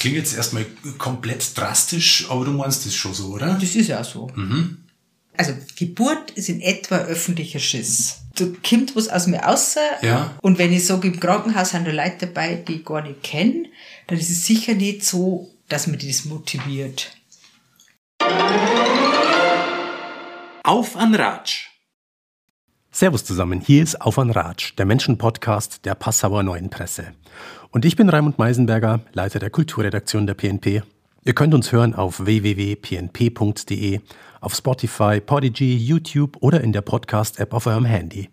klingt jetzt erstmal komplett drastisch, aber du meinst das schon so, oder? Das ist ja so. Mhm. Also Geburt ist in etwa öffentlicher Schiss. Du kommt was aus mir außer Ja. und wenn ich sage, im Krankenhaus sind da Leute dabei, die ich gar nicht kenne, dann ist es sicher nicht so, dass mir das motiviert. Auf an Ratsch. Servus zusammen, hier ist Auf an Ratsch, der Menschenpodcast der Passauer Neuen Presse. Und ich bin Raimund Meisenberger, Leiter der Kulturredaktion der PNP. Ihr könnt uns hören auf www.pnp.de, auf Spotify, Podigy, YouTube oder in der Podcast-App auf eurem Handy.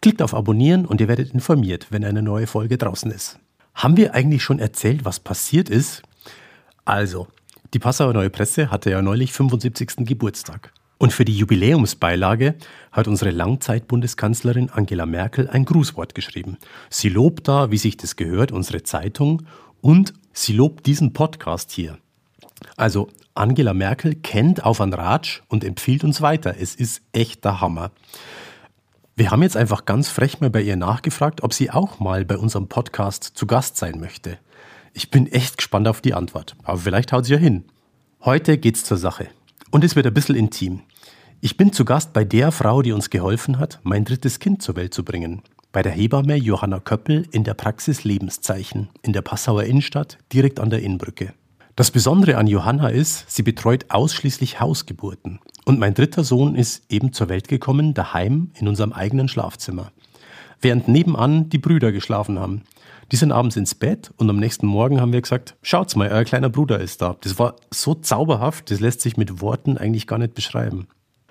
Klickt auf Abonnieren und ihr werdet informiert, wenn eine neue Folge draußen ist. Haben wir eigentlich schon erzählt, was passiert ist? Also, die Passauer Neue Presse hatte ja neulich 75. Geburtstag. Und für die Jubiläumsbeilage hat unsere Langzeitbundeskanzlerin Angela Merkel ein Grußwort geschrieben. Sie lobt da, wie sich das gehört, unsere Zeitung und sie lobt diesen Podcast hier. Also Angela Merkel kennt auf an Ratsch und empfiehlt uns weiter. Es ist echt der Hammer. Wir haben jetzt einfach ganz frech mal bei ihr nachgefragt, ob sie auch mal bei unserem Podcast zu Gast sein möchte. Ich bin echt gespannt auf die Antwort, aber vielleicht haut sie ja hin. Heute geht's zur Sache. Und es wird ein bisschen intim. Ich bin zu Gast bei der Frau, die uns geholfen hat, mein drittes Kind zur Welt zu bringen. Bei der Hebamme Johanna Köppel in der Praxis Lebenszeichen in der Passauer Innenstadt direkt an der Innbrücke. Das Besondere an Johanna ist, sie betreut ausschließlich Hausgeburten. Und mein dritter Sohn ist eben zur Welt gekommen, daheim in unserem eigenen Schlafzimmer. Während nebenan die Brüder geschlafen haben. Die sind abends ins Bett und am nächsten Morgen haben wir gesagt, schaut's mal, euer kleiner Bruder ist da. Das war so zauberhaft, das lässt sich mit Worten eigentlich gar nicht beschreiben.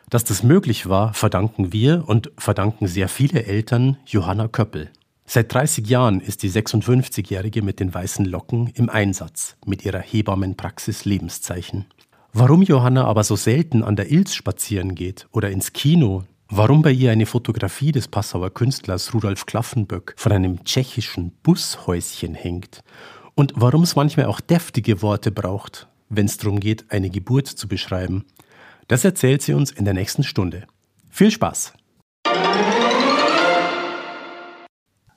Dass das möglich war, verdanken wir und verdanken sehr viele Eltern Johanna Köppel. Seit 30 Jahren ist die 56-Jährige mit den weißen Locken im Einsatz mit ihrer Hebammenpraxis Lebenszeichen. Warum Johanna aber so selten an der Ilz spazieren geht oder ins Kino, warum bei ihr eine Fotografie des Passauer Künstlers Rudolf Klaffenböck von einem tschechischen Bushäuschen hängt und warum es manchmal auch deftige Worte braucht, wenn es darum geht, eine Geburt zu beschreiben, das erzählt sie uns in der nächsten Stunde. Viel Spaß!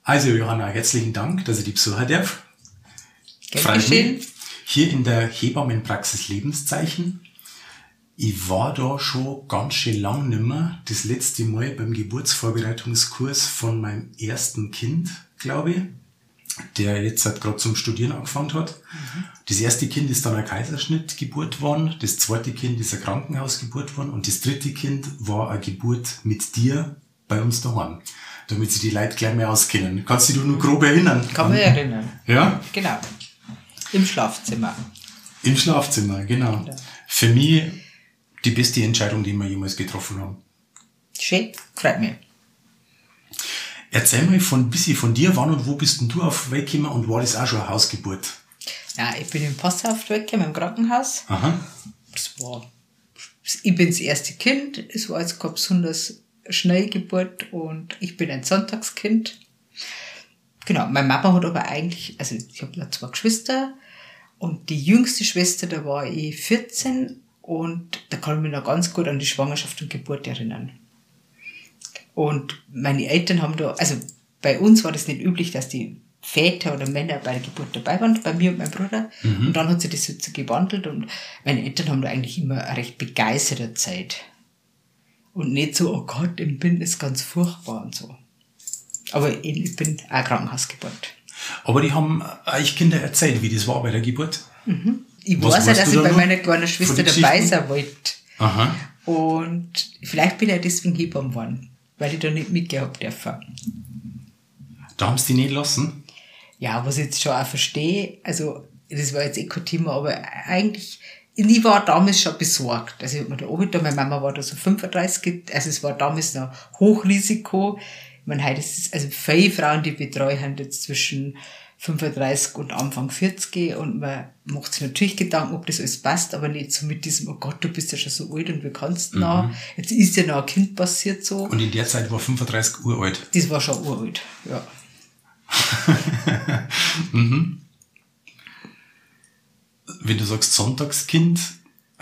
Also Johanna, herzlichen Dank, dass ich die besuchen darf. Gern. Hier in der Hebammenpraxis Lebenszeichen. Ich war da schon ganz schön lang nimmer. Das letzte Mal beim Geburtsvorbereitungskurs von meinem ersten Kind, glaube ich, der jetzt halt gerade zum Studieren angefangen hat. Das erste Kind ist dann eine Kaiserschnittgeburt worden, das zweite Kind ist eine Krankenhausgeburt worden und das dritte Kind war eine Geburt mit dir bei uns daheim. Damit sie die Leute gleich mehr auskennen. Kannst du dich nur grob erinnern? Kann man erinnern. Ja? Genau. Im Schlafzimmer. Im Schlafzimmer, genau. Für mich die beste Entscheidung, die wir jemals getroffen haben. Schön, freut mich. Erzähl mal von ein bisschen von dir, wann und wo bist denn du auf die Welt gekommen und war das auch schon eine Hausgeburt? Ja, ich bin in Passau auf die Welt gekommen, im Krankenhaus. Aha. Das war, ich bin das erste Kind. Es war jetzt keine besonders schnelle Geburt und ich bin ein Sonntagskind. Genau, meine Mama hat aber eigentlich, also ich habe noch zwei Geschwister und die jüngste Schwester, da war ich 14 und da kann ich mich noch ganz gut an die Schwangerschaft und Geburt erinnern. Und meine Eltern haben da, also bei uns war das nicht üblich, dass die Väter oder Männer bei der Geburt dabei waren, bei mir und meinem Bruder. Und dann hat sich das jetzt so gewandelt und meine Eltern haben da eigentlich immer eine recht begeisterte Zeit. Und nicht so, oh Gott, im Binden ist ganz furchtbar und so. Aber ich bin auch Krankenhausgeburt. Aber die haben euch Kinder erzählt, wie das war bei der Geburt. Ich Was weiß ja, dass ich da bei meiner kleinen Schwester dabei sein wollte. Aha. Und vielleicht bin ich deswegen Hebamme geworden, weil ich da nicht mitgehabt dürfen. Da haben sie die nicht lassen. Ja, was ich jetzt schon auch verstehe, also das war jetzt eh kein Thema, aber eigentlich, ich war damals schon besorgt. Also ich hab mir da angetan, meine Mama war da so 35, also es war damals noch Hochrisiko. Ich meine, heute ist es, also viele Frauen, die ich betreue, haben jetzt zwischen 35 und Anfang 40 und man macht sich natürlich Gedanken, ob das alles passt, aber nicht so mit diesem, oh Gott, du bist ja schon so alt und wie kannst du noch? Jetzt ist ja noch ein Kind passiert so. Und in der Zeit war 35 Uhr alt. Das war schon uralt, ja. Wenn du sagst Sonntagskind,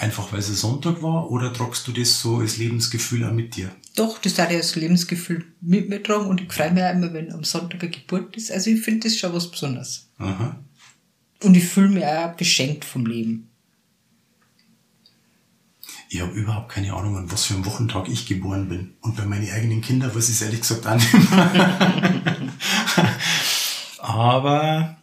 einfach weil es Sonntag war, oder tragst du das so als Lebensgefühl auch mit dir? Doch, das hat ja das Lebensgefühl mit mir tragen und ich freue mich auch immer, wenn am Sonntag eine Geburt ist. Also ich finde das schon was Besonderes. Aha. Und ich fühle mich auch beschenkt vom Leben. Ich habe überhaupt keine Ahnung, an was für einem Wochentag ich geboren bin. Und bei meinen eigenen Kindern weiß ich es ehrlich gesagt auch nicht mehr. Aber,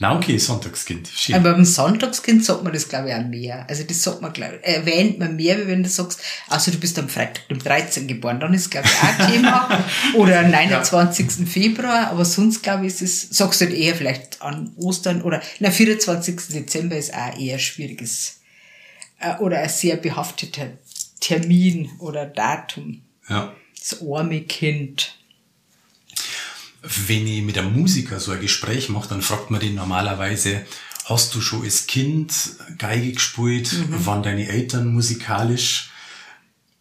na okay, Sonntagskind. Schön. Aber beim Sonntagskind sagt man das, glaube ich, auch mehr. Also das sagt man, glaube ich, erwähnt man mehr, wie wenn du sagst, also du bist am Freitag, dem 13. geboren. Dann ist, glaube ich, auch ein Thema. Oder am 29. Februar. Aber sonst, glaube ich, ist es, sagst du halt eher vielleicht an Ostern oder, na, 24. Dezember ist auch eher schwieriges äh, oder ein sehr behafteter Termin oder Datum. Ja. Das arme Kind. Wenn ich mit einem Musiker so ein Gespräch mache, dann fragt man den normalerweise, hast du schon als Kind Geige gespielt? Waren deine Eltern musikalisch?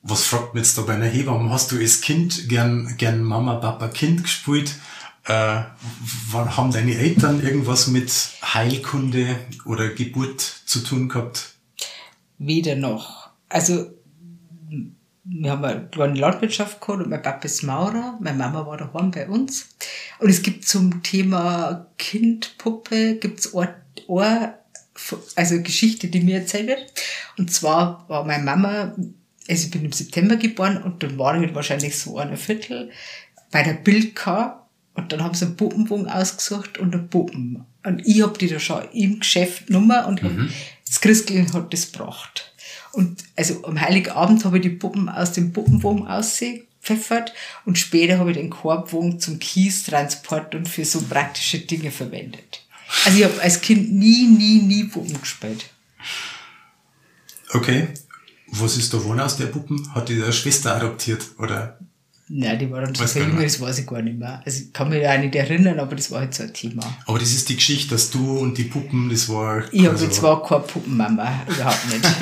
Was fragt man jetzt da bei einer Hebamme? Hast du als Kind gern, gern Mama, Papa, Kind gespielt? Äh, haben deine Eltern irgendwas mit Heilkunde oder Geburt zu tun gehabt? Weder noch. Also, wir haben eine kleine Landwirtschaft gehabt und mein Papa ist Maurer, meine Mama war daheim bei uns. Und es gibt zum Thema Kindpuppe, gibt's eine, eine, also Geschichte, die mir erzählt wird. Und zwar war meine Mama, also ich bin im September geboren und dann war ich wahrscheinlich so ein Viertel bei der Bildka und dann haben sie einen Puppenbogen ausgesucht und einen Puppen. Und ich hab die da schon im Geschäft Nummer und hab, das Christkind hat das gebracht. Und also am Heiligen Abend habe ich die Puppen aus dem Puppenbogen ausgepfeffert und später habe ich den Korbbogen zum Kiestransport und für so praktische Dinge verwendet. Also ich habe als Kind nie, nie, nie Puppen gespielt. Okay. Was ist da wohnen aus der Puppen? Hat die Schwester adoptiert? Oder? Nein, die war dann so jung, nicht. das weiß ich gar nicht mehr. Also ich kann mich da auch nicht erinnern, aber das war halt so ein Thema. Aber das ist die Geschichte, dass du und die Puppen, das war. Ich habe jetzt zwar keine Puppenmama, überhaupt nicht.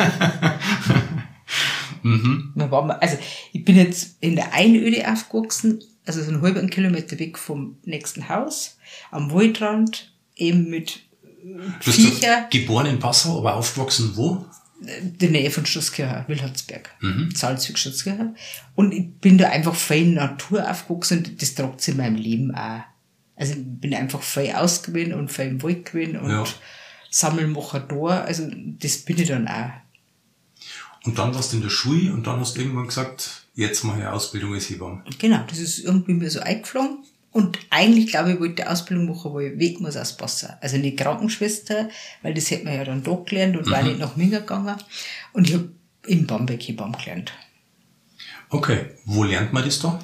Mal, also ich bin jetzt in der Einöde aufgewachsen, also so einen halben Kilometer weg vom nächsten Haus, am Waldrand, eben mit Du bist Viecher, geboren in Passau, aber aufgewachsen wo? In der Nähe von Schlosszkirche, Wilhelmsberg, Salzweg, Schlosszkirche. Und ich bin da einfach voll in der Natur aufgewachsen und das tragt sich in meinem Leben auch. Also ich bin einfach voll ausgewählt und voll im Wald gewesen und Ja. Sammelmacher da, also das bin ich dann auch. Und dann warst du in der Schule und dann hast du irgendwann gesagt, jetzt mache ich Ausbildung als Hebamme. Genau, das ist irgendwie mir so eingeflogen. Und eigentlich, glaube ich, wollte ich die Ausbildung machen, wo ich weg muss aus Passau. Also nicht Krankenschwester, weil das hätte man ja dann da gelernt und war nicht nach Minga gegangen. Und ich habe in Bamberg Hebamme gelernt. Okay, wo lernt man das da?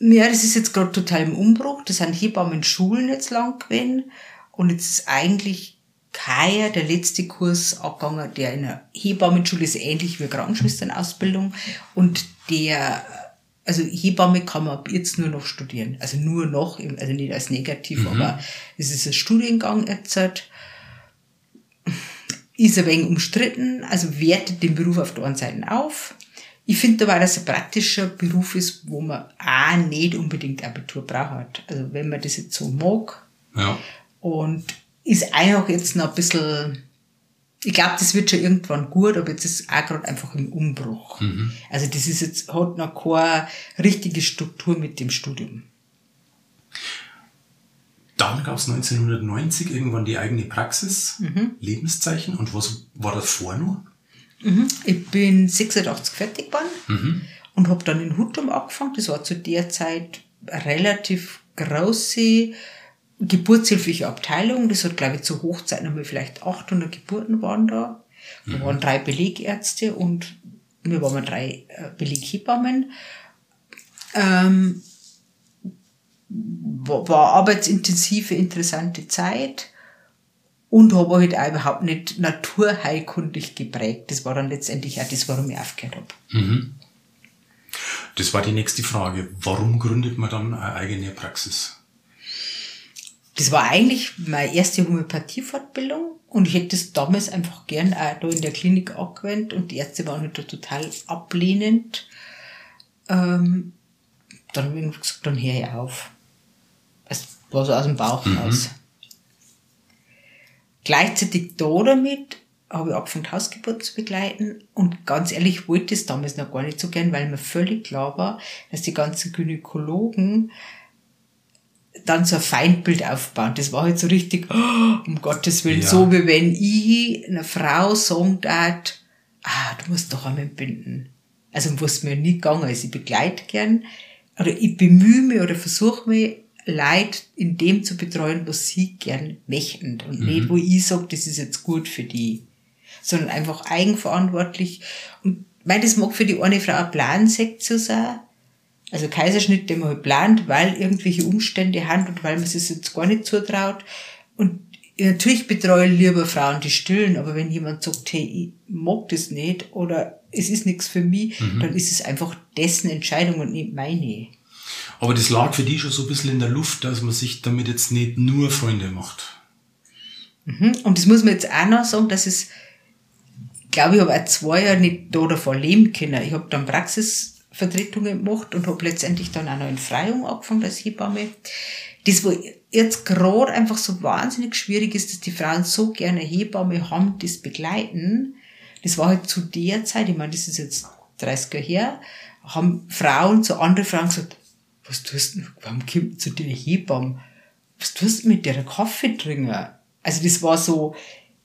Ja, das ist jetzt gerade total im Umbruch. Das sind Hebammenschulen jetzt lang gewesen. Und jetzt ist eigentlich Kaya, der letzte Kurs abgegangen, der in der Hebammenschule ist ähnlich wie eine Krankenschwesternausbildung. Und der, also Hebamme kann man ab jetzt nur noch studieren. Also nur noch, also nicht als negativ, aber es ist ein Studiengang jetzt. Ist ein wenig umstritten, also wertet den Beruf auf der einen Seite auf. Ich finde aber, dass es ein praktischer Beruf ist, wo man auch nicht unbedingt Abitur braucht. Also wenn man das jetzt so mag Ja. und ist einfach jetzt noch ein bisschen, ich glaube, das wird schon irgendwann gut, aber jetzt ist es auch gerade einfach im Umbruch. Also das ist jetzt, hat noch keine richtige Struktur mit dem Studium. Dann gab es 1990 irgendwann die eigene Praxis, Lebenszeichen. Und was war davor noch? Ich bin 86 fertig geworden und habe dann in Huttum angefangen. Das war zu der Zeit relativ große geburtshilfliche Abteilung. Das hat, glaube ich, zur Hochzeit nochmal vielleicht 800 Geburten waren da. Da waren drei Belegärzte und wir waren drei äh, Beleghebammen. Ähm, war, war arbeitsintensive, interessante Zeit und habe halt auch überhaupt nicht naturheilkundig geprägt. Das war dann letztendlich auch das, warum ich aufgehört habe. Das war die nächste Frage. Warum gründet man dann eine eigene Praxis? Das war eigentlich meine erste Homöopathie-Fortbildung und ich hätte das damals einfach gern auch da in der Klinik angewendet und die Ärzte waren halt da total ablehnend. Ähm, dann habe ich gesagt, dann höre ich auf. Es war so aus dem Bauch raus. Gleichzeitig da damit habe ich angefangen, Hausgeburt zu begleiten und ganz ehrlich wollte es damals noch gar nicht so gern, weil mir völlig klar war, dass die ganzen Gynäkologen dann so ein Feindbild aufbauen. Das war halt so richtig, oh, um Gottes Willen, Ja. so wie wenn ich einer Frau sagen darf, ah, du musst doch einmal binden. Also, was mir nie gegangen ist. Ich begleite gern, oder ich bemühe mich oder versuche mich, Leute in dem zu betreuen, was sie gern möchten. Und nicht, wo ich sage, das ist jetzt gut für die. Sondern einfach eigenverantwortlich. Und meine, das mag für die eine Frau ein Plansektion sein. Also Kaiserschnitt, den man halt plant, weil irgendwelche Umstände haben und weil man sich jetzt gar nicht zutraut. Und natürlich betreue ich lieber Frauen, die stillen, aber wenn jemand sagt, hey, ich mag das nicht oder es ist nichts für mich, dann ist es einfach dessen Entscheidung und nicht meine. Aber das lag für die schon so ein bisschen in der Luft, dass man sich damit jetzt nicht nur Freunde macht. Mhm. Und das muss man jetzt auch noch sagen, dass es, ich glaube, ich habe auch zwei Jahre nicht da davon leben können. Ich habe dann Praxisvertretungen gemacht und habe letztendlich dann auch noch in Freiung angefangen als Hebamme. Das, wo jetzt gerade einfach so wahnsinnig schwierig ist, dass die Frauen so gerne Hebamme haben, das begleiten, das war halt zu der Zeit, ich meine, das ist jetzt 30 Jahre her, haben Frauen zu anderen Frauen gesagt, was tust du, warum kommt zu dir Hebamme? Was tust du mit der Kaffee trinken? Also das war so,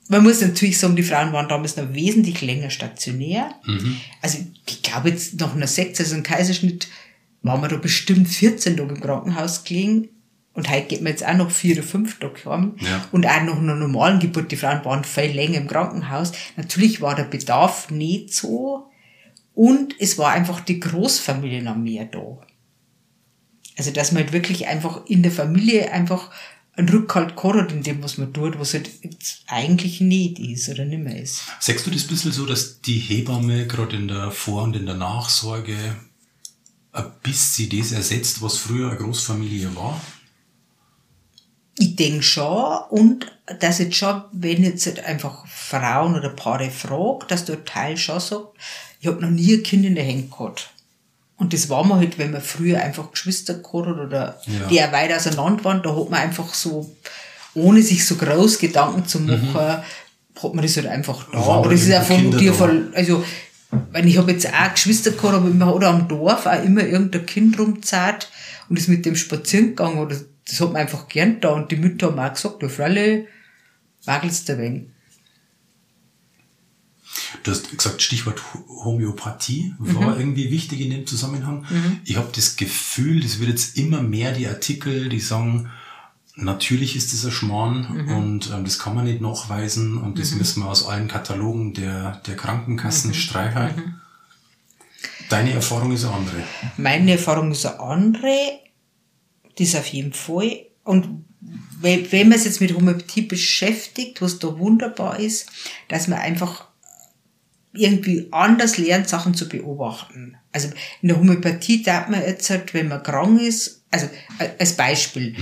man muss natürlich sagen, die Frauen waren damals noch wesentlich länger stationär. Also ich glaube jetzt nach einer Sektion, also einem Kaiserschnitt, waren wir da bestimmt 14 Tage im Krankenhaus gelegen. Und heute geht man jetzt auch noch vier oder fünf Tage heim. Ja. Und auch nach einer normalen Geburt, die Frauen waren viel länger im Krankenhaus. Natürlich war der Bedarf nicht so. Und es war einfach die Großfamilie noch mehr da. Also, dass man halt wirklich einfach in der Familie einfach einen Rückhalt gehabt in dem, was man tut, was halt jetzt eigentlich nicht ist oder nicht mehr ist. Sagst du das ein bisschen so, dass die Hebamme gerade in der Vor- und in der Nachsorge ein bisschen das ersetzt, was früher eine Großfamilie war? Ich denke schon und dass jetzt schon, wenn jetzt halt einfach Frauen oder Paare fragt, dass der Teil schon sagt, ich habe noch nie ein Kind in der Hand gehabt. Und das war man halt, wenn man früher einfach Geschwister gehabt hat oder Ja. die auch weit auseinander waren, da hat man einfach so, ohne sich so groß Gedanken zu machen, hat man das halt einfach da. War Aber das ist auch von dir von, also, weil ich habe jetzt auch Geschwister gehabt, aber man hat am Dorf auch immer irgendein Kind rumzahlt und ist mit dem spazieren gegangen oder das hat man einfach gern da und die Mütter haben auch gesagt, du Fralle, wagelst du ein wenig. Du hast gesagt, Stichwort Ho- Homöopathie war Mhm. irgendwie wichtig in dem Zusammenhang. Ich habe das Gefühl, das wird jetzt immer mehr die Artikel, die sagen, natürlich ist das ein Schmarrn Mhm. und ähm, das kann man nicht nachweisen und das müssen wir aus allen Katalogen der, der Mhm. Krankenkassen streichen. Deine Erfahrung ist eine andere. Meine Erfahrung ist eine andere, das auf jeden Fall. Und wenn man sich jetzt mit Homöopathie beschäftigt, was da wunderbar ist, dass man einfach irgendwie anders lernt, Sachen zu beobachten. Also in der Homöopathie darf man jetzt halt, wenn man krank ist, also äh, als Beispiel,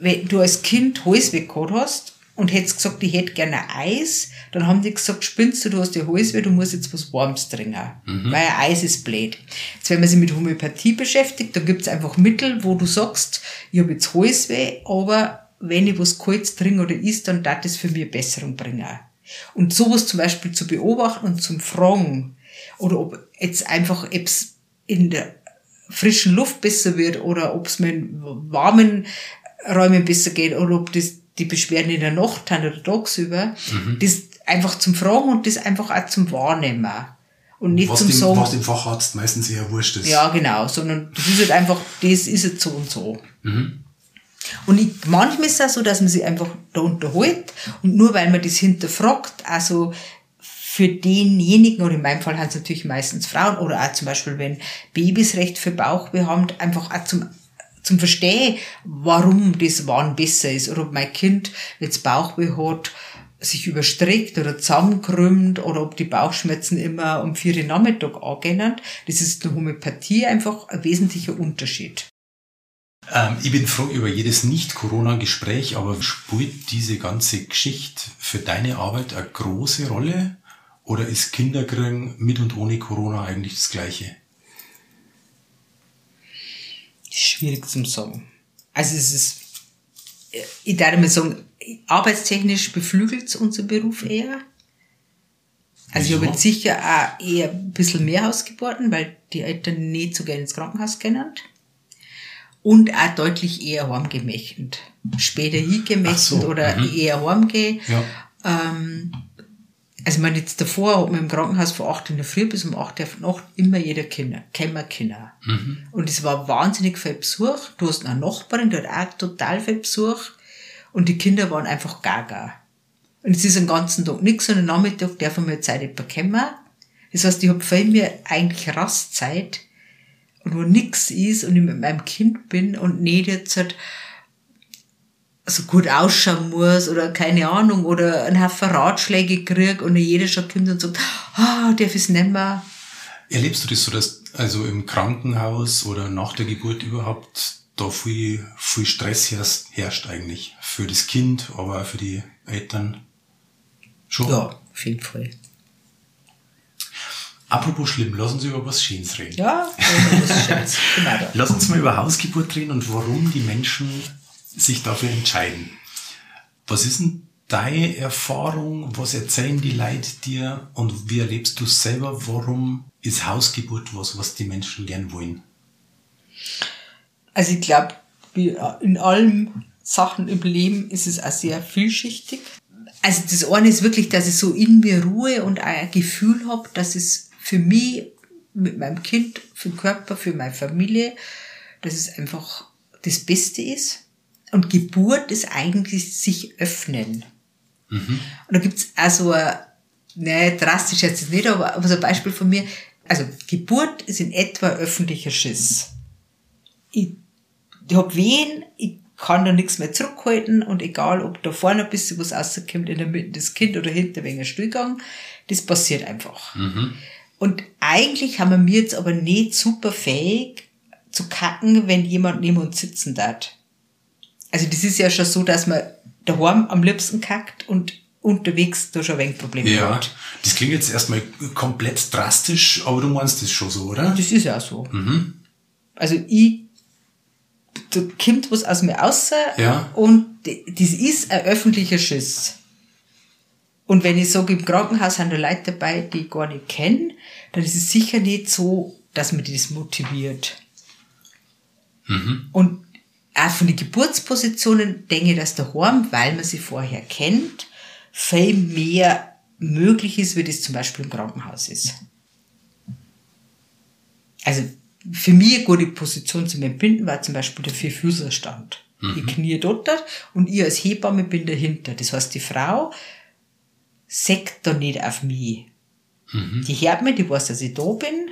wenn du als Kind Halsweh gehabt hast und hättest gesagt, ich hätte gerne Eis, dann haben die gesagt, spinnst du, du hast ja Halsweh, du musst jetzt was Warmes trinken, weil ein Eis ist blöd. Jetzt, wenn man sich mit Homöopathie beschäftigt, dann gibt's einfach Mittel, wo du sagst, ich habe jetzt Halsweh, aber wenn ich was Kaltes trinke oder isst, dann darf das für mich Besserung bringen. Und sowas zum Beispiel zu beobachten und zum Fragen, oder ob jetzt einfach, ob es in der frischen Luft besser wird oder ob es mir in warmen Räumen besser geht oder ob das die Beschwerden in der Nacht haben oder tagsüber, das einfach zum Fragen und das einfach auch zum Wahrnehmen. Und nicht Was zum dem, Sagen, was dem Facharzt meistens eher wurscht ist. ja, genau, sondern das ist halt einfach, das ist jetzt so und so. Und ich, manchmal ist es auch so, dass man sich einfach da unterhält und nur weil man das hinterfragt, also für denjenigen, oder in meinem Fall haben es natürlich meistens Frauen, oder auch zum Beispiel, wenn Babys Recht für Bauchweh haben, einfach auch zum, zum Verstehen, warum das wann besser ist, oder ob mein Kind jetzt Bauchweh hat, sich überstreckt oder zusammenkrümmt oder ob die Bauchschmerzen immer um vier Uhr Nachmittag angehen. Das ist in der Homöopathie einfach ein wesentlicher Unterschied. Ähm, ich bin froh über jedes Nicht-Corona-Gespräch, aber spielt diese ganze Geschichte für deine Arbeit eine große Rolle? Oder ist Kinderkriegen mit und ohne Corona eigentlich das Gleiche? Schwierig zum sagen. Also es ist, ich darf mal sagen, arbeitstechnisch beflügelt unser Beruf eher. Also ich Wieso? habe jetzt sicher auch eher ein bisschen mehr Hausgeburten, weil die Eltern nicht so gerne ins Krankenhaus kennen. Und auch deutlich eher heimgemächtend. Später hingemächtend Ach so, oder mhm. eher heimgehen. Ja. Ähm, also man jetzt davor hat man im Krankenhaus von 8 in der Früh bis um 8 Uhr Nacht immer jeder Kinder, kämmer Kinder. Und es war wahnsinnig viel Besuch. Du hast eine Nachbarin, die hat auch total viel Besuch. Und die Kinder waren einfach gaga. Und es ist den ganzen Tag nichts und am Nachmittag darf man mal Zeit etwa kommen. Das heißt, ich habe viel mehr eigentlich Rastzeit wo nichts ist und ich mit meinem Kind bin und nicht jetzt halt so gut ausschauen muss oder keine Ahnung oder einen Haufen Ratschläge krieg und jeder schon kommt und sagt, ah, darf ich es nicht mehr. Erlebst du das so, dass also im Krankenhaus oder nach der Geburt überhaupt da viel, viel Stress herrscht, herrscht eigentlich? Für das Kind, aber auch für die Eltern? Schon? Ja, auf jeden Fall. Apropos schlimm, lass uns über was Schönes reden. Ja, ist scheiße. Genau. Lass uns mal über Hausgeburt reden und warum die Menschen sich dafür entscheiden. Was ist denn deine Erfahrung? Was erzählen die Leute dir? Und wie erlebst du es selber? Warum ist Hausgeburt was, was die Menschen gern wollen? Also ich glaube, in allen Sachen im Leben ist es auch sehr vielschichtig. Also das eine ist wirklich, dass ich so in mir Ruhe und auch ein Gefühl habe, dass es für mich mit meinem Kind, für den Körper, für meine Familie, dass es einfach das Beste ist. Und Geburt ist eigentlich sich öffnen. Und da gibt's auch so ein, ne, drastisch jetzt nicht, aber, aber so ein Beispiel von mir. Also Geburt ist in etwa öffentlicher Schiss. Ich, ich hab Wehen, ich kann da nichts mehr zurückhalten und egal, ob da vorne ein bisschen was rauskommt, in der Mitte das Kind oder hinter wegen ein Stuhlgang, das passiert einfach. Und eigentlich haben wir mir jetzt aber nicht super fähig zu kacken, wenn jemand neben uns sitzen darf. Also das ist ja schon so, dass man daheim am liebsten kackt und unterwegs da schon ein wenig Probleme Ja, hat. das klingt jetzt erstmal komplett drastisch, aber du meinst das schon so, oder? Das ist ja so. Also ich, da kommt was aus mir raus Ja. und das ist ein öffentlicher Schiss. Und wenn ich sage, im Krankenhaus sind da Leute dabei, die ich gar nicht kenne, dann ist es sicher nicht so, dass man das motiviert. Und auch von den Geburtspositionen denke ich, dass daheim, weil man sie vorher kennt, viel mehr möglich ist, wie das zum Beispiel im Krankenhaus ist. Also für mich eine gute Position zum Entbinden war zum Beispiel der Vierfüßerstand. Die Knie dort und ich als Hebamme bin dahinter. Das heißt, die Frau sägt da nicht auf mich. Die hört mich, die weiß, dass ich da bin.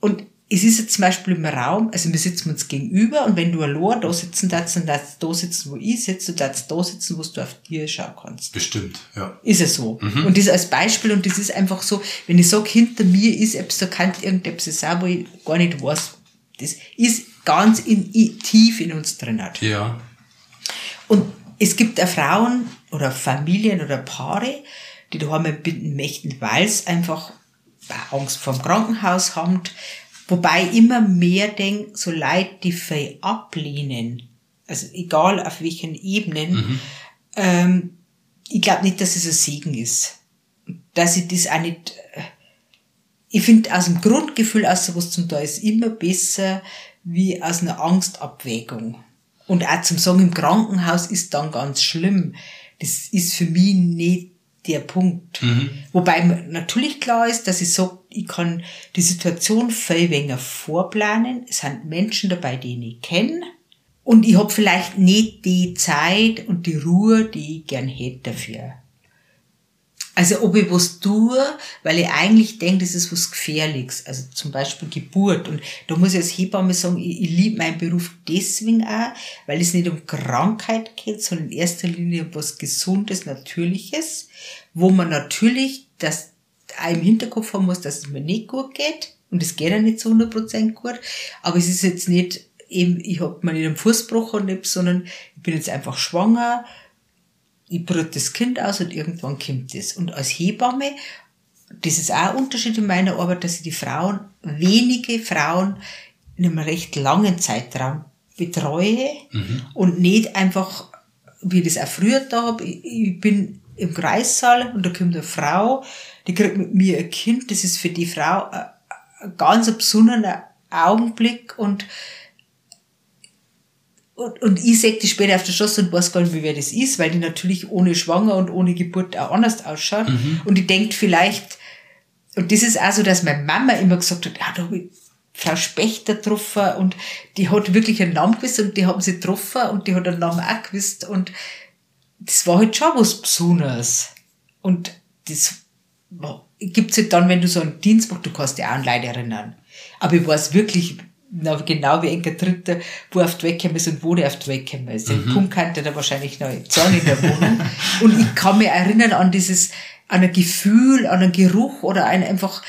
Und es ist jetzt zum Beispiel im Raum, also wir sitzen uns gegenüber und wenn du allein da sitzen darfst, dann darfst du da sitzen, wo ich sitze, du darfst da sitzen, wo du auf dir schauen kannst. Bestimmt, ja. Ist es so. Und das als Beispiel, und das ist einfach so, wenn ich sage, hinter mir ist etwas, da kann irgendetwas sein, wo ich gar nicht weiß. Das ist ganz in, tief in uns drin. Hat. Ja. Und es gibt auch Frauen oder Familien oder Paare, die daheim entbinden möchten, weil es einfach Angst vor dem Krankenhaus haben. Wobei immer mehr denke, so Leute, die viel ablehnen, also egal auf welchen Ebenen, ähm, ich glaube nicht, dass es ein Segen ist. Dass ich das auch nicht, äh, ich finde aus dem Grundgefühl, aus sowas zum Teil ist immer besser, wie aus einer Angstabwägung. Und auch zum Sagen, im Krankenhaus ist dann ganz schlimm. Das ist für mich nicht der Punkt. Wobei mir natürlich klar ist, dass ich sage, ich kann die Situation viel weniger vorplanen. Es sind Menschen dabei, die ich kenne. Und ich habe vielleicht nicht die Zeit und die Ruhe, die ich gern hätte dafür. Also ob ich was tue, weil ich eigentlich denke, das ist was Gefährliches. Also zum Beispiel Geburt. Und da muss ich als Hebamme sagen, ich, ich liebe meinen Beruf deswegen auch, weil es nicht um Krankheit geht, sondern in erster Linie um was Gesundes, Natürliches, wo man natürlich das auch im Hinterkopf haben muss, dass es mir nicht gut geht. Und es geht ja nicht zu 100% gut. Aber es ist jetzt nicht eben, ich hab mir nicht einen Fußbruch nicht, sondern ich bin jetzt einfach schwanger, ich brüte das Kind aus und irgendwann kommt es. Und als Hebamme, das ist auch ein Unterschied in meiner Arbeit, dass ich die Frauen, wenige Frauen in einem recht langen Zeitraum betreue und nicht einfach, wie ich das auch früher da habe, ich, ich bin im Kreissaal und da kommt eine Frau, die kriegt mit mir ein Kind, das ist für die Frau ein, ganz besonderer Augenblick und und, und ich sehe die später auf der Straße und weiß gar nicht, wie wer das ist, weil die natürlich ohne Schwanger und ohne Geburt auch anders ausschaut. Und die denkt vielleicht, und das ist auch so, dass meine Mama immer gesagt hat, ja, da habe ich Frau Spechter getroffen und die hat wirklich einen Namen gewusst und die haben sie getroffen und die hat einen Namen auch gewusst und das war halt schon was Besonderes. Und das gibt's halt dann, wenn du so einen Dienst machst, du kannst dich auch an Leute erinnern. Aber ich weiß wirklich na, genau wie ein Dritter, wo er auf die Weggekommen ist und wo der auf die Weggekommen ist. Den Punkt kannte er wahrscheinlich noch Zahn in der Wohnung. und ich kann mich erinnern an dieses, an ein Gefühl, an einen Geruch oder ein einfach,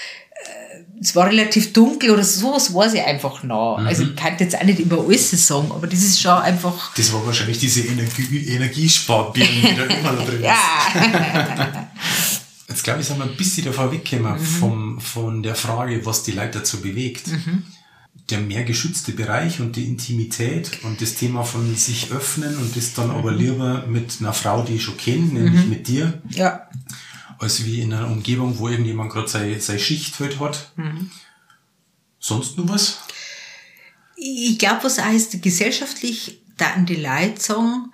es war relativ dunkel oder sowas weiß ich einfach noch. Also ich kann jetzt auch nicht über alles sagen, aber das ist schon einfach, Das war wahrscheinlich diese Energie Energiesparbirne, die da immer da drin ist. ja. Jetzt glaube ich, sind wir ein bisschen davon weggekommen vom, von der Frage, was die Leute dazu bewegt. Der mehr geschützte Bereich und die Intimität und das Thema von sich öffnen und das dann aber lieber mit einer Frau, die ich schon kenne, nämlich mit dir, ja. Als wie in einer Umgebung, wo irgendjemand gerade seine, seine Schicht halt hat. Sonst nur was? Ich glaube, was heißt, gesellschaftlich, da die Leute sagen,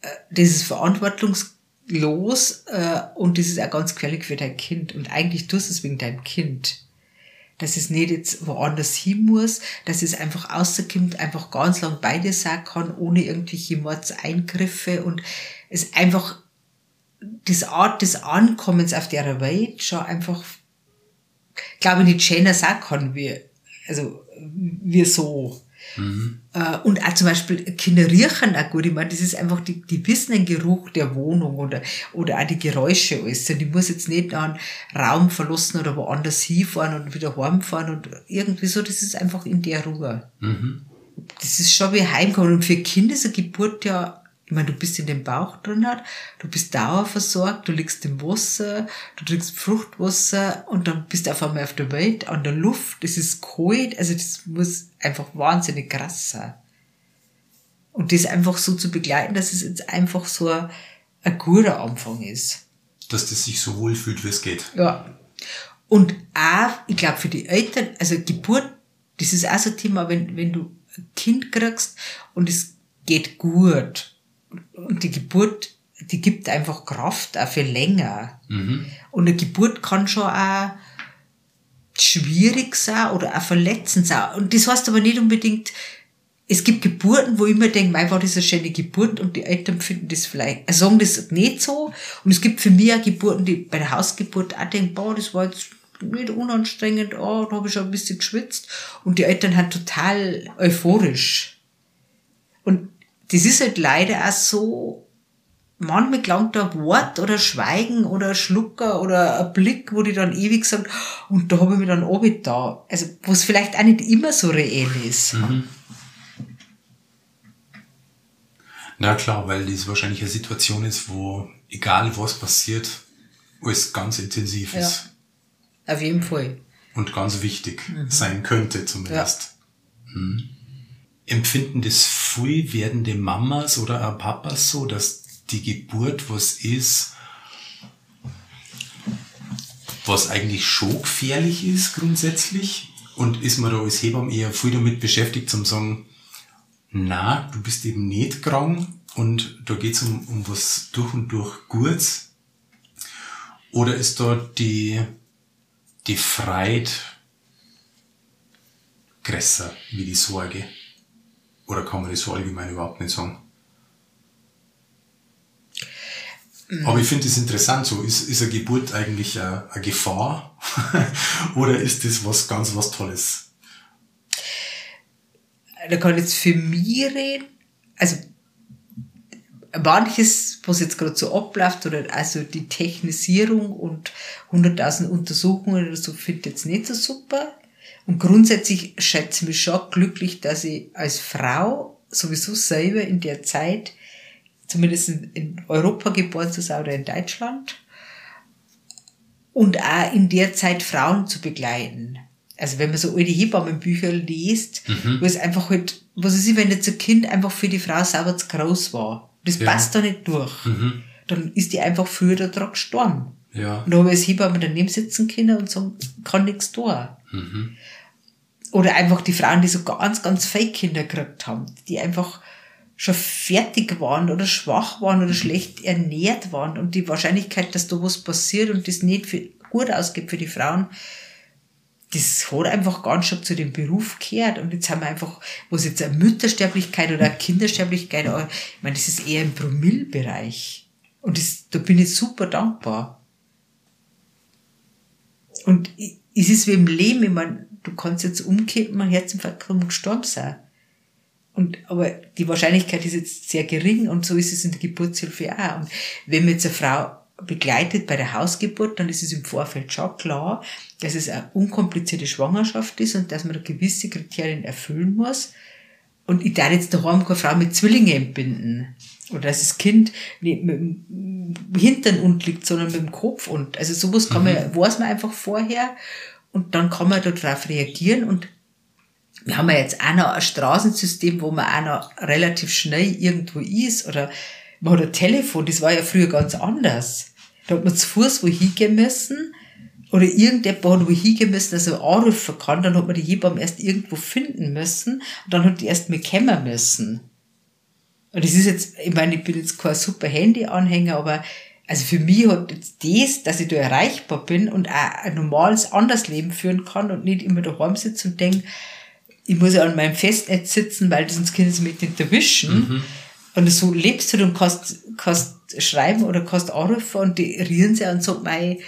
äh, das ist verantwortungslos äh, und das ist auch ganz gefährlich für dein Kind. Und eigentlich tust du es wegen deinem Kind. Dass es nicht jetzt woanders hin muss, dass es einfach rauskommt, einfach ganz lang bei dir sein kann, ohne irgendwelche Mordseingriffe und es einfach das Art des Ankommens auf der Welt schon einfach, glaube ich, nicht schöner sein kann wie, also, wie so. Äh, Und auch zum Beispiel Kinder riechen auch gut. Ich meine, das ist einfach, die, die wissen den Geruch der Wohnung oder, oder auch die Geräusche alles. Und ich muss jetzt nicht einen Raum verlassen oder woanders hinfahren und wieder heimfahren und irgendwie so. Das ist einfach in der Ruhe. Das ist schon wie Heimkommen. Und für Kinder ist eine Geburt ja, ich meine, du bist in dem Bauch drin, du bist dauerversorgt, du liegst im Wasser, du trinkst Fruchtwasser und dann bist du auf einmal auf der Welt, an der Luft, das ist kalt, also das muss einfach wahnsinnig krass sein. Und das einfach so zu begleiten, dass es jetzt einfach so ein, ein guter Anfang ist. Dass das sich so wohl fühlt, wie es geht. Ja. Und auch, ich glaube, für die Eltern, also Geburt, das ist auch so ein Thema, wenn, wenn du ein Kind kriegst und es geht gut und die Geburt, die gibt einfach Kraft auch für länger. Und eine Geburt kann schon auch schwierig sein oder auch verletzend sein. Und das heißt aber nicht unbedingt, es gibt Geburten, wo ich immer denke, mein war das eine schöne Geburt und die Eltern finden das vielleicht, äh, sagen das nicht so. Und es gibt für mich auch Geburten, die bei der Hausgeburt auch denken, boah, das war jetzt nicht unanstrengend, oh, da habe ich schon ein bisschen geschwitzt. Und die Eltern halt total euphorisch. Und das ist halt leider auch so, manchmal klangt da ein Wort oder Schweigen oder ein Schlucker oder ein Blick, wo die dann ewig sagen, und da habe ich mich dann da. Also, wo es vielleicht auch nicht immer so reell ist. Na klar, weil das wahrscheinlich eine Situation ist, wo egal was passiert, alles ganz intensiv ist. Auf jeden Fall. und ganz wichtig sein könnte zumindest. Mhm. Empfinden das früh werdende Mamas oder Papas so, dass die Geburt was ist, was eigentlich schon gefährlich ist grundsätzlich? Und ist man da als Hebamme eher viel damit beschäftigt, zum sagen, na, du bist eben nicht krank und da geht's um, um was durch und durch Gutes? Oder ist dort die, die Freude größer wie die Sorge? Oder kann man das so allgemein überhaupt nicht sagen? Aber ich finde es interessant, so ist, ist eine Geburt eigentlich eine, eine Gefahr oder ist das was ganz was Tolles? da kann ich jetzt für mich reden, also manches, was jetzt gerade so abläuft, oder also die Technisierung und 100.000 Untersuchungen oder so, finde ich jetzt nicht so super. Und grundsätzlich schätze ich mich schon glücklich, dass ich als Frau sowieso selber in der Zeit, zumindest in- Europa geboren zu sein oder in Deutschland, und auch in der Zeit Frauen zu begleiten. Also wenn man so alte Hebammenbücher liest, wo es einfach halt, was ich, wenn jetzt ein Kind einfach für die Frau sauber zu groß war, das Ja. passt da nicht durch, dann ist die einfach früher daran gestorben. Ja. Und da habe ich als Hebamme daneben sitzen können und sagen, kann nichts tun. Oder einfach die Frauen, die so ganz, ganz Fake-Kinder gekriegt haben, die einfach schon fertig waren oder schwach waren oder schlecht ernährt waren und die Wahrscheinlichkeit, dass da was passiert und das nicht für, gut ausgeht für die Frauen, das hat einfach ganz schon zu dem Beruf gehört. Und jetzt haben wir einfach, was jetzt eine Müttersterblichkeit oder eine Kindersterblichkeit, ich meine, das ist eher im Promillbereich. Und das, da bin ich super dankbar. Und es ist wie im Leben, ich meine, du kannst jetzt umkippen, ein Herzinfarkt und gestorben sein. Und, aber die Wahrscheinlichkeit ist jetzt sehr gering und so ist es in der Geburtshilfe auch. Und wenn man jetzt eine Frau begleitet bei der Hausgeburt, dann ist es im Vorfeld schon klar, dass es eine unkomplizierte Schwangerschaft ist und dass man gewisse Kriterien erfüllen muss. Und ich darf jetzt daheim keine Frau mit Zwillingen entbinden. Oder dass das Kind nicht mit dem Hintern und liegt, sondern mit dem Kopf und, also sowas kann man, mhm. weiß man einfach vorher und dann kann man darauf reagieren. Und wir haben ja jetzt auch noch ein Straßensystem, wo man auch noch relativ schnell irgendwo ist. Oder man hat ein Telefon, das war ja früher ganz anders. Da hat man zu Fuß wo hingehen müssen. Oder irgendjemand hat wo hingehen müssen, dass er anrufen kann, dann hat man die Hebamme erst irgendwo finden müssen. Und dann hat die erst mit kämmer müssen. Und das ist jetzt, ich meine, ich bin jetzt kein super Handy-Anhänger, aber also für mich hat jetzt das, dass ich da erreichbar bin und auch ein normales, anderes Leben führen kann und nicht immer daheim sitze und denke, ich muss ja an meinem Festnetz sitzen, weil sonst können sie mich nicht erwischen. Mhm. Und so lebst du und kannst, kannst schreiben oder kannst anrufen und die rühren sich und sagen, mei,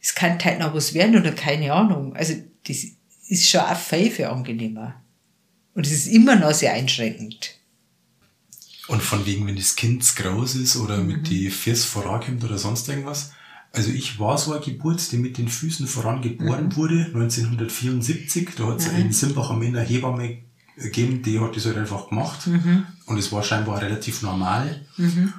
es kann halt noch was werden oder keine Ahnung. Also, das ist schon auch viel für angenehmer. Und es ist immer noch sehr einschränkend. Und von wegen, wenn das Kind groß ist oder mhm. mit die Füße vorankommt oder sonst irgendwas, also ich war so eine Geburt, die mit den Füßen voran geboren mhm. wurde, 1974. Da hat es mhm. in Simbacher Männer Hebamme gegeben, die hat das halt einfach gemacht. Mhm. Und es war scheinbar relativ normal. Mhm.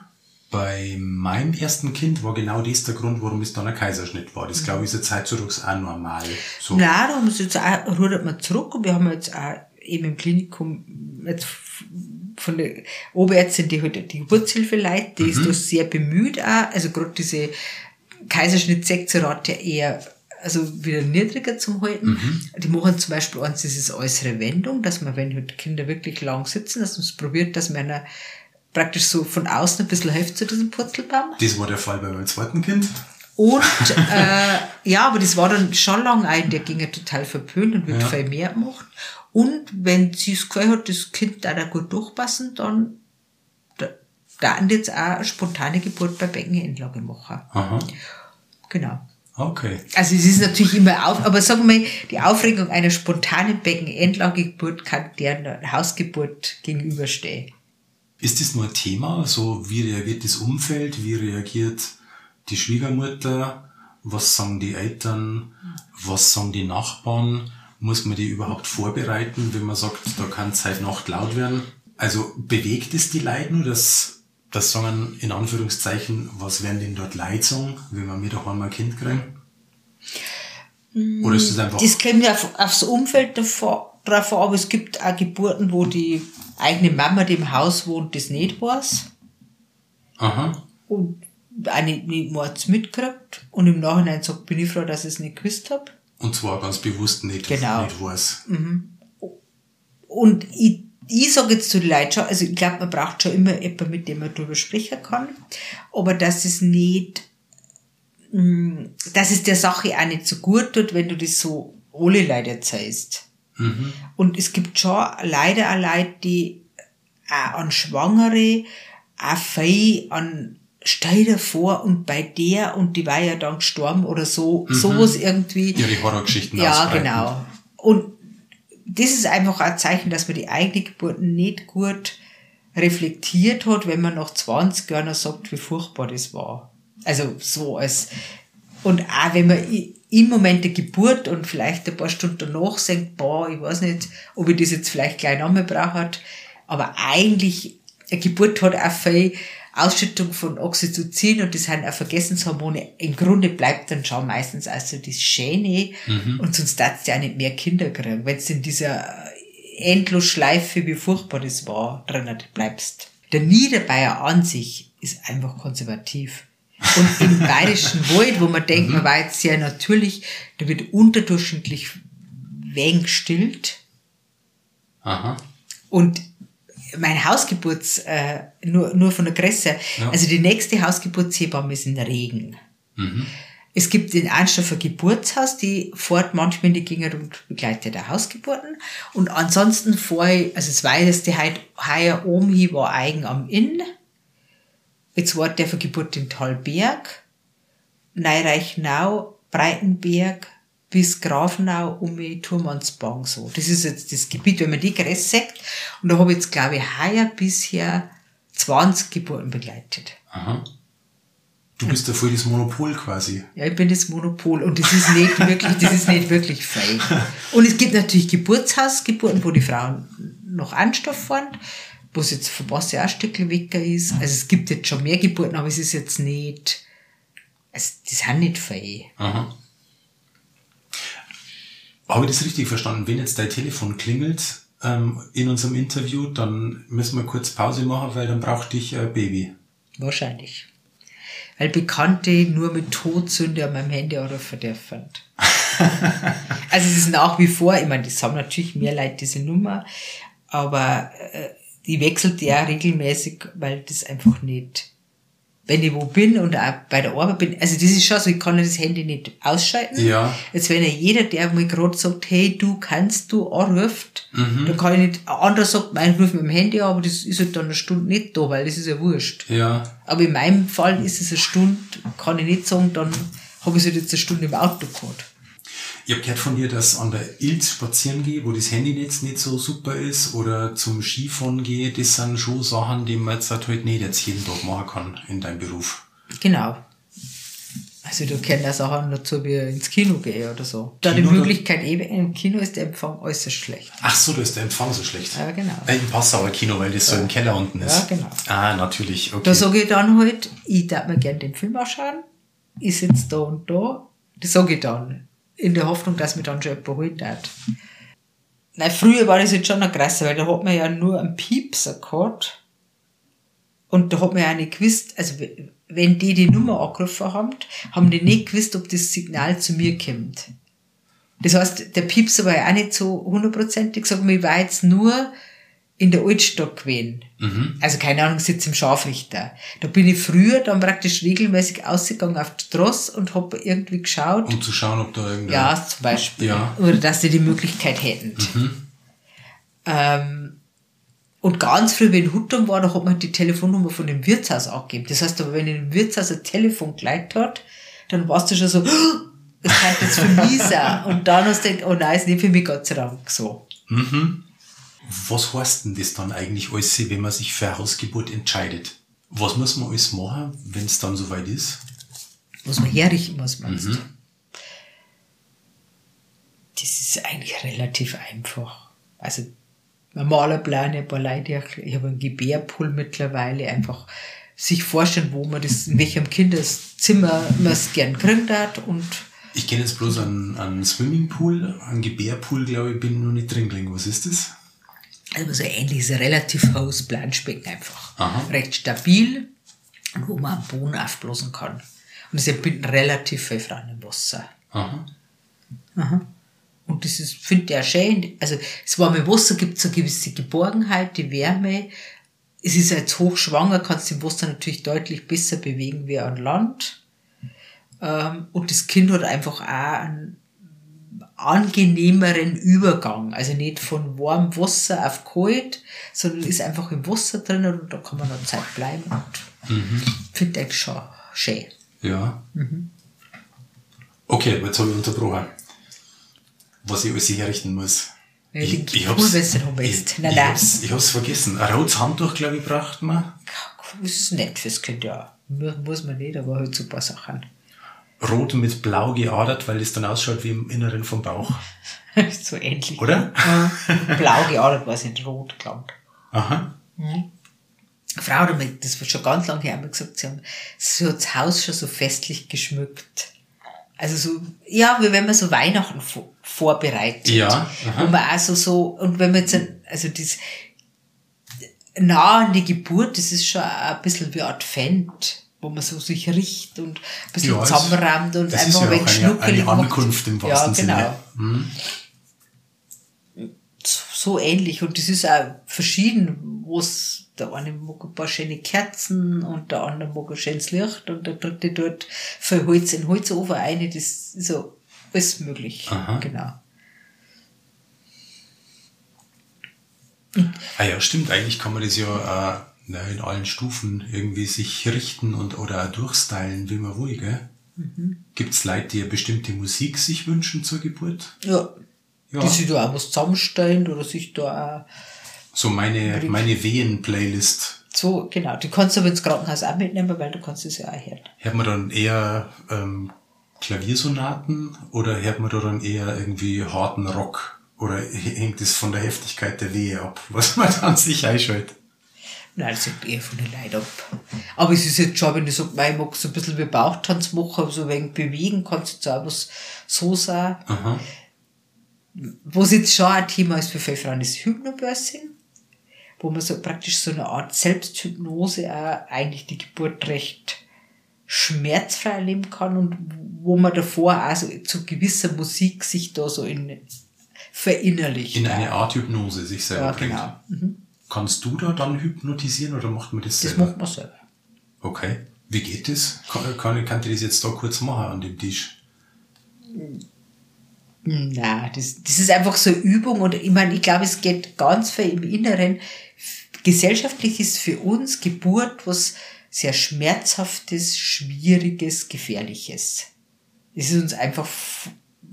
Bei meinem ersten Kind war genau das der Grund, warum es dann ein Kaiserschnitt war. Das glaube ich ist eine Zeit zurück auch normal. So. Nein, da haben wir jetzt auch, rudert man zurück und wir haben jetzt auch eben im Klinikum jetzt von der Oberärztin, die halt die Geburtshilfe leitet, die mhm. ist da sehr bemüht auch. Also gerade diese Kaiserschnitt-Sektorate eher also wieder niedriger zum halten. Mhm. Die machen zum Beispiel eins, das ist äußere Wendung, dass man, wenn halt Kinder wirklich lang sitzen, dass man es probiert, dass man praktisch so von außen ein bisschen hilft zu diesem Purzelbaum. Das war der Fall bei meinem zweiten Kind. Und äh, ja, aber das war dann schon lang ein, der ging ja total verpönt und wird ja. viel mehr gemacht. Und wenn sie es gehört hat, das Kind da, da gut durchpassen, dann dann jetzt auch eine spontane Geburt bei Beckenendlage machen. Aha. Genau. Okay. Also es ist natürlich immer auf, aber sagen wir mal, die Aufregung einer spontanen Beckenendlagegeburt kann der Hausgeburt gegenüberstehen. Ist das nur ein Thema? So, wie reagiert das Umfeld? Wie reagiert die Schwiegermutter? Was sagen die Eltern? Was sagen die Nachbarn? Muss man die überhaupt vorbereiten, wenn man sagt, da kann es halt Nacht laut werden? Also bewegt es die Leute nur, dass das sagen in Anführungszeichen, was werden denn dort Leute sagen, wenn wir mir doch einmal ein Kind kriegen? Oder ist das einfach. Das kommt ja auf, aufs Umfeld davor, drauf an, aber es gibt auch Geburten, wo die eigene Mama, die im Haus wohnt, das nicht weiß. Aha. Und eine nicht Mords mitkriegt und im Nachhinein sagt, bin ich froh, dass ich es nicht gewusst habe. Und zwar ganz bewusst nicht, genau. nicht weiß. Mhm. Und ich ich sage jetzt zu den Leuten schon, also ich glaube, man braucht schon immer jemanden, mit dem man darüber sprechen kann, aber dass es nicht, mm, dass es der Sache auch nicht so gut tut, wenn du das so alle Leute erzählst. Mhm. Und es gibt schon leider auch Leute, die auch an Schwangere, auch viel an stell dir vor, und bei der, und die war ja dann gestorben oder so, mhm. sowas irgendwie. Ihre Horrorgeschichten Ja, ausbreiten. genau. Und das ist einfach ein Zeichen, dass man die eigene Geburt nicht gut reflektiert hat, wenn man nach 20 Jahren sagt, wie furchtbar das war. Also so als, und auch wenn man im Moment der Geburt und vielleicht ein paar Stunden danach sagt, boah, ich weiß nicht, ob ich das jetzt vielleicht gleich nochmal brauche, aber eigentlich, eine Geburt hat auch viel Ausschüttung von Oxytocin und das sind auch Vergessenshormone. Im Grunde bleibt dann schon meistens also das Schöne mhm. und sonst darfst du ja nicht mehr Kinder kriegen, wenn du in dieser Endlosschleife, wie furchtbar das war, drinnen bleibst. Der Niederbayer an sich ist einfach konservativ. Und im bayerischen Wald, wo man denkt, man mhm. war jetzt sehr natürlich, da wird unterdurchschnittlich Wegen gestillt. Aha. Und mein Hausgeburts, äh, nur, nur von der Größe, Ja. also die nächste Hausgeburtshebamme ist in Regen. Mhm. Es gibt in Anstorf ein Geburtshaus, die fährt manchmal in die Gegend und begleitet auch Hausgeburten. Und ansonsten vorher, also das weiteste heute, heuer oben hier war Eigen am Inn. Jetzt war der für Geburt in Talberg, Neureichnau, Breitenberg bis Grafenau um die Turmansbank so. Das ist jetzt das Gebiet, wenn man die Gräs sagt. Und da habe ich jetzt, glaube ich, heuer bisher 20 Geburten begleitet. Aha. Du bist ja voll das Monopol quasi. Ja, ich bin das Monopol und das ist nicht wirklich, das ist nicht wirklich frei. Und es gibt natürlich Geburtshausgeburten, wo die Frauen noch Anstoff fahren, wo es jetzt von Bosse auch ein Stückchen weg ist. Also es gibt jetzt schon mehr Geburten, aber es ist jetzt nicht, also die sind nicht frei. Aha. Habe ich das richtig verstanden? Wenn jetzt dein Telefon klingelt ähm, in unserem Interview, dann müssen wir kurz Pause machen, weil dann braucht dich ein Baby. Wahrscheinlich. Weil Bekannte nur mit Todsünde an meinem Handy anrufen dürfen. also es ist nach wie vor, ich meine, das haben natürlich mehr Leute diese Nummer, aber äh, die wechselt ja regelmäßig, weil das einfach nicht, wenn ich wo bin und auch bei der Arbeit bin, also das ist schon so, ich kann das Handy nicht ausschalten. Ja. Jetzt wenn ja jeder, der mir gerade sagt, hey, du kannst du anruft, dann kann ich nicht, ein anderer sagt, mein, ruf mit dem Handy an, aber das ist halt dann eine Stunde nicht da, weil das ist ja wurscht. Ja. Aber in meinem Fall ist es eine Stunde, kann ich nicht sagen, dann habe ich es halt jetzt eine Stunde im Auto gehabt. Ich habe gehört von dir, dass an der Ilz spazieren gehe, wo das Handynetz nicht so super ist, oder zum Skifahren gehe, das sind schon Sachen, die man jetzt halt nicht jetzt jeden Tag machen kann in deinem Beruf. Genau. Also du kennst auch Sachen dazu, wie ins Kino gehe oder so. Da die Kino, da- Möglichkeit eben, im Kino ist der Empfang äußerst schlecht. Ach so, da ist der Empfang so schlecht. Ja, genau. Im Passauer Kino, weil das so im Keller unten ist. Ja, genau. Ah, natürlich, okay. Da sage ich dann halt, ich darf mir gerne den Film anschauen, ich sitze da und da. Das sage ich dann. In der Hoffnung, dass mir dann schon jemand holen hat. Nein, früher war das jetzt schon noch krasser, weil da hat man ja nur einen Piepser gehabt. Und da hat man ja auch nicht gewusst, also wenn die die Nummer angerufen haben, haben die nicht gewusst, ob das Signal zu mir kommt. Das heißt, der Piepser war ja auch nicht so hundertprozentig. Sag mal, ich war jetzt nur in der Altstadt gewesen. Also keine Ahnung, sitze im Scharfrichter. Da bin ich früher dann praktisch regelmäßig ausgegangen auf die Straße und habe irgendwie geschaut. um zu schauen, ob da irgendein... Ja, zum Beispiel. Ja. Oder dass sie die Möglichkeit hätten. Ähm, und ganz früh, wenn Huttung war, da hat man die Telefonnummer von dem Wirtshaus angegeben. Das heißt aber, wenn in dem Wirtshaus ein Telefon geleitet hat, dann warst du schon so, das kann jetzt für mich sein. Und dann hast du gedacht, oh nein, ist nicht für mich, Gott sei Dank, so. Was heißt denn das dann eigentlich alles, wenn man sich für Hausgeburt entscheidet? Was muss man alles machen, wenn es dann soweit ist? Was man herrichten muss, meinst du? Das ist eigentlich relativ einfach. Also, normaler Plan, ein paar Leute, ich habe einen Gebärpool mittlerweile, einfach sich vorstellen, wo man das, in welchem Kinderzimmer man es gern kriegen hat und Ich kenne jetzt bloß einen, einen Swimmingpool, einen Gebärpool, glaube ich, bin noch nicht drin gelegen. Was ist das? Also so ähnlich ist ein relativ hohes Planschbecken einfach. Aha. Recht stabil und wo man am Boden aufblasen kann. Und es binden relativ viele Frauen im Wasser. Aha. Und das ist, finde ich auch schön. Also, das warme Wasser gibt so eine gewisse Geborgenheit, die Wärme. Es ist als hochschwanger, kannst du im Wasser natürlich deutlich besser bewegen wie an Land. Ähm, Und das Kind hat einfach auch einen angenehmeren Übergang. Also nicht von warmem Wasser auf kalt, sondern ist einfach im Wasser drinnen und da kann man noch Zeit bleiben. Und finde ich schon schön. Ja. Okay, jetzt habe ich unterbrochen. Was ich alles herrichten muss. Ja, willst du noch ich, ich, hab's, ich hab's vergessen. Ein rotes Handtuch, glaube ich, braucht man. Das ist nett fürs Kind, ja. Mu- Muss man nicht, aber halt super Sachen. Rot mit blau geadert, weil es dann ausschaut wie im Inneren vom Bauch. so ähnlich. Oder? Ja. Blau geadert war es nicht rot, glaubt. Aha. Frau hat mir, das war schon ganz lange her, gesagt, sie haben so das Haus schon so festlich geschmückt. Also so, ja, wie wenn man so Weihnachten vo- vorbereitet. Ja, aha. Und man auch so, und wenn man jetzt, also das, nah an die Geburt, das ist schon ein bisschen wie Advent, wo man so sich riecht und ein bisschen Ja, zusammenrammt und einfach ja ein wenig schnuckelig eine. Ankunft im wahrsten ja, genau. Sinne. Hm. So, so ähnlich und das ist auch verschieden, wo es der eine mag ein paar schöne Kerzen und der andere mag ein schönes Licht und der dritte dort für Holz in Holzofen eine, das ist so alles möglich. Aha. Genau. Ah ja, stimmt. Eigentlich kann man das ja äh, na, in allen Stufen irgendwie sich richten und oder auch durchstylen, wie man will, gell? Gibt's Leute, die eine bestimmte Musik sich wünschen zur Geburt? Ja. Ja. Die sich da auch was zusammenstellen oder sich da auch So meine, meine Wehen-Playlist. so, genau. Die kannst du aber ins Krankenhaus auch mitnehmen, weil du kannst es ja auch hören. Hört man dann eher ähm, Klaviersonaten oder hört man da dann eher irgendwie harten Rock? Oder hängt es von der Heftigkeit der Wehe ab, was man dann sich einschaltet? Nein, das hängt eher von den Leuten ab. Aber es ist jetzt schon, wenn ich sage, ich mag so ein bisschen wie Bauchtanz machen, so ein wenig bewegen, kannst du jetzt auch was so sein. Aha. Was jetzt schon ein Thema ist für viele Frauen, ist Hypnobirthing, wo man so praktisch so eine Art Selbsthypnose auch eigentlich die Geburt recht schmerzfrei erleben kann und wo man davor auch so zu gewisser Musik sich da so in verinnerlicht. In eine Art Hypnose sich selber ja, bringt. genau. Mhm. Kannst du da dann hypnotisieren oder macht man das Das selber? macht man selber. Okay. Wie geht das? Kann, kann, kann ich das jetzt da kurz machen an dem Tisch? Na, das, das ist einfach so eine Übung und ich meine, ich glaube, es geht ganz viel im Inneren. Gesellschaftlich ist für uns Geburt was sehr Schmerzhaftes, Schwieriges, Gefährliches. Es ist uns einfach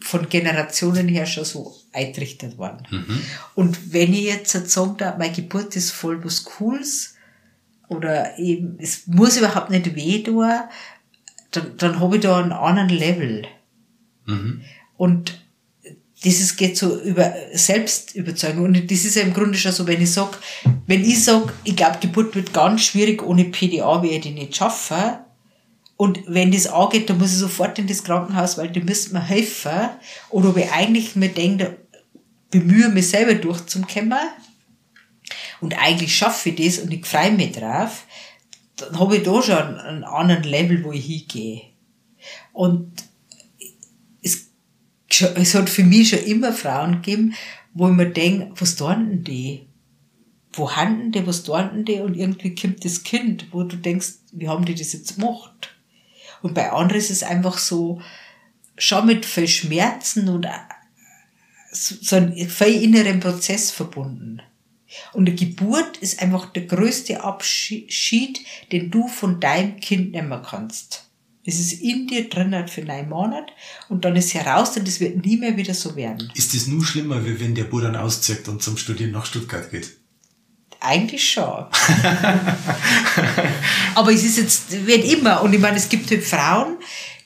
von Generationen her schon so eintrichtert worden. Und wenn ich jetzt sagen darf, meine Geburt ist voll was Cooles, oder eben, es muss überhaupt nicht weh tun, dann, dann habe ich da einen anderen Level. Und dieses geht so über Selbstüberzeugung. Und das ist ja im Grunde schon so, wenn ich sag, wenn ich sag, ich glaube, Geburt wird ganz schwierig, ohne PDA werde ich die nicht schaffen. Und wenn das angeht, dann muss ich sofort in das Krankenhaus, weil die müssen mir helfen. Oder ob ich eigentlich mir denke, bemühe mich selber durchzukommen. Und eigentlich schaffe ich das und ich freue mich drauf. Dann habe ich da schon einen, anderen Level, wo ich hingehe. Und es, es hat für mich schon immer Frauen gegeben, wo ich mir denke, was tun denn die? Wo handeln die, was tun denn die? Und irgendwie kommt das Kind, wo du denkst, wie haben die das jetzt gemacht? Und bei anderen ist es einfach so, schon mit viel Schmerzen und so einem viel inneren Prozess verbunden. Und die Geburt ist einfach der größte Abschied, den du von deinem Kind nehmen kannst. Es ist in dir drin für neun Monate und dann ist heraus und es wird nie mehr wieder so werden. Ist das nur schlimmer, wie wenn der Bub dann auszieht und zum Studieren nach Stuttgart geht? Eigentlich schon. Aber es ist jetzt, wird immer. Und ich meine, es gibt halt Frauen,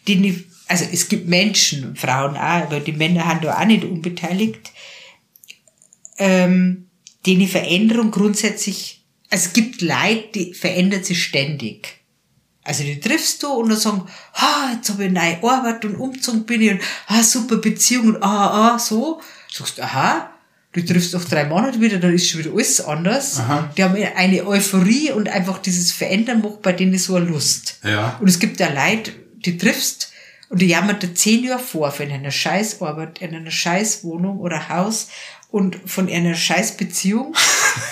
die nicht, also es gibt Menschen, Frauen auch, aber die Männer haben da auch nicht unbeteiligt, ähm, die eine Veränderung grundsätzlich, also es gibt Leute, die verändern sich ständig. Also die triffst du und dann sagen, ah, jetzt habe ich eine neue Arbeit und umgezogen bin ich und ah, super Beziehung und ah, ah, so. Sagst du, aha, du triffst doch drei Monate wieder, dann ist schon wieder alles anders. Aha. Die haben eine Euphorie und einfach dieses Verändern macht bei denen so eine Lust. Ja. Und es gibt ja Leute, die triffst und die jammert dir zehn Jahre vor von einer Scheißarbeit, in einer Scheißwohnung oder Haus und von einer Scheißbeziehung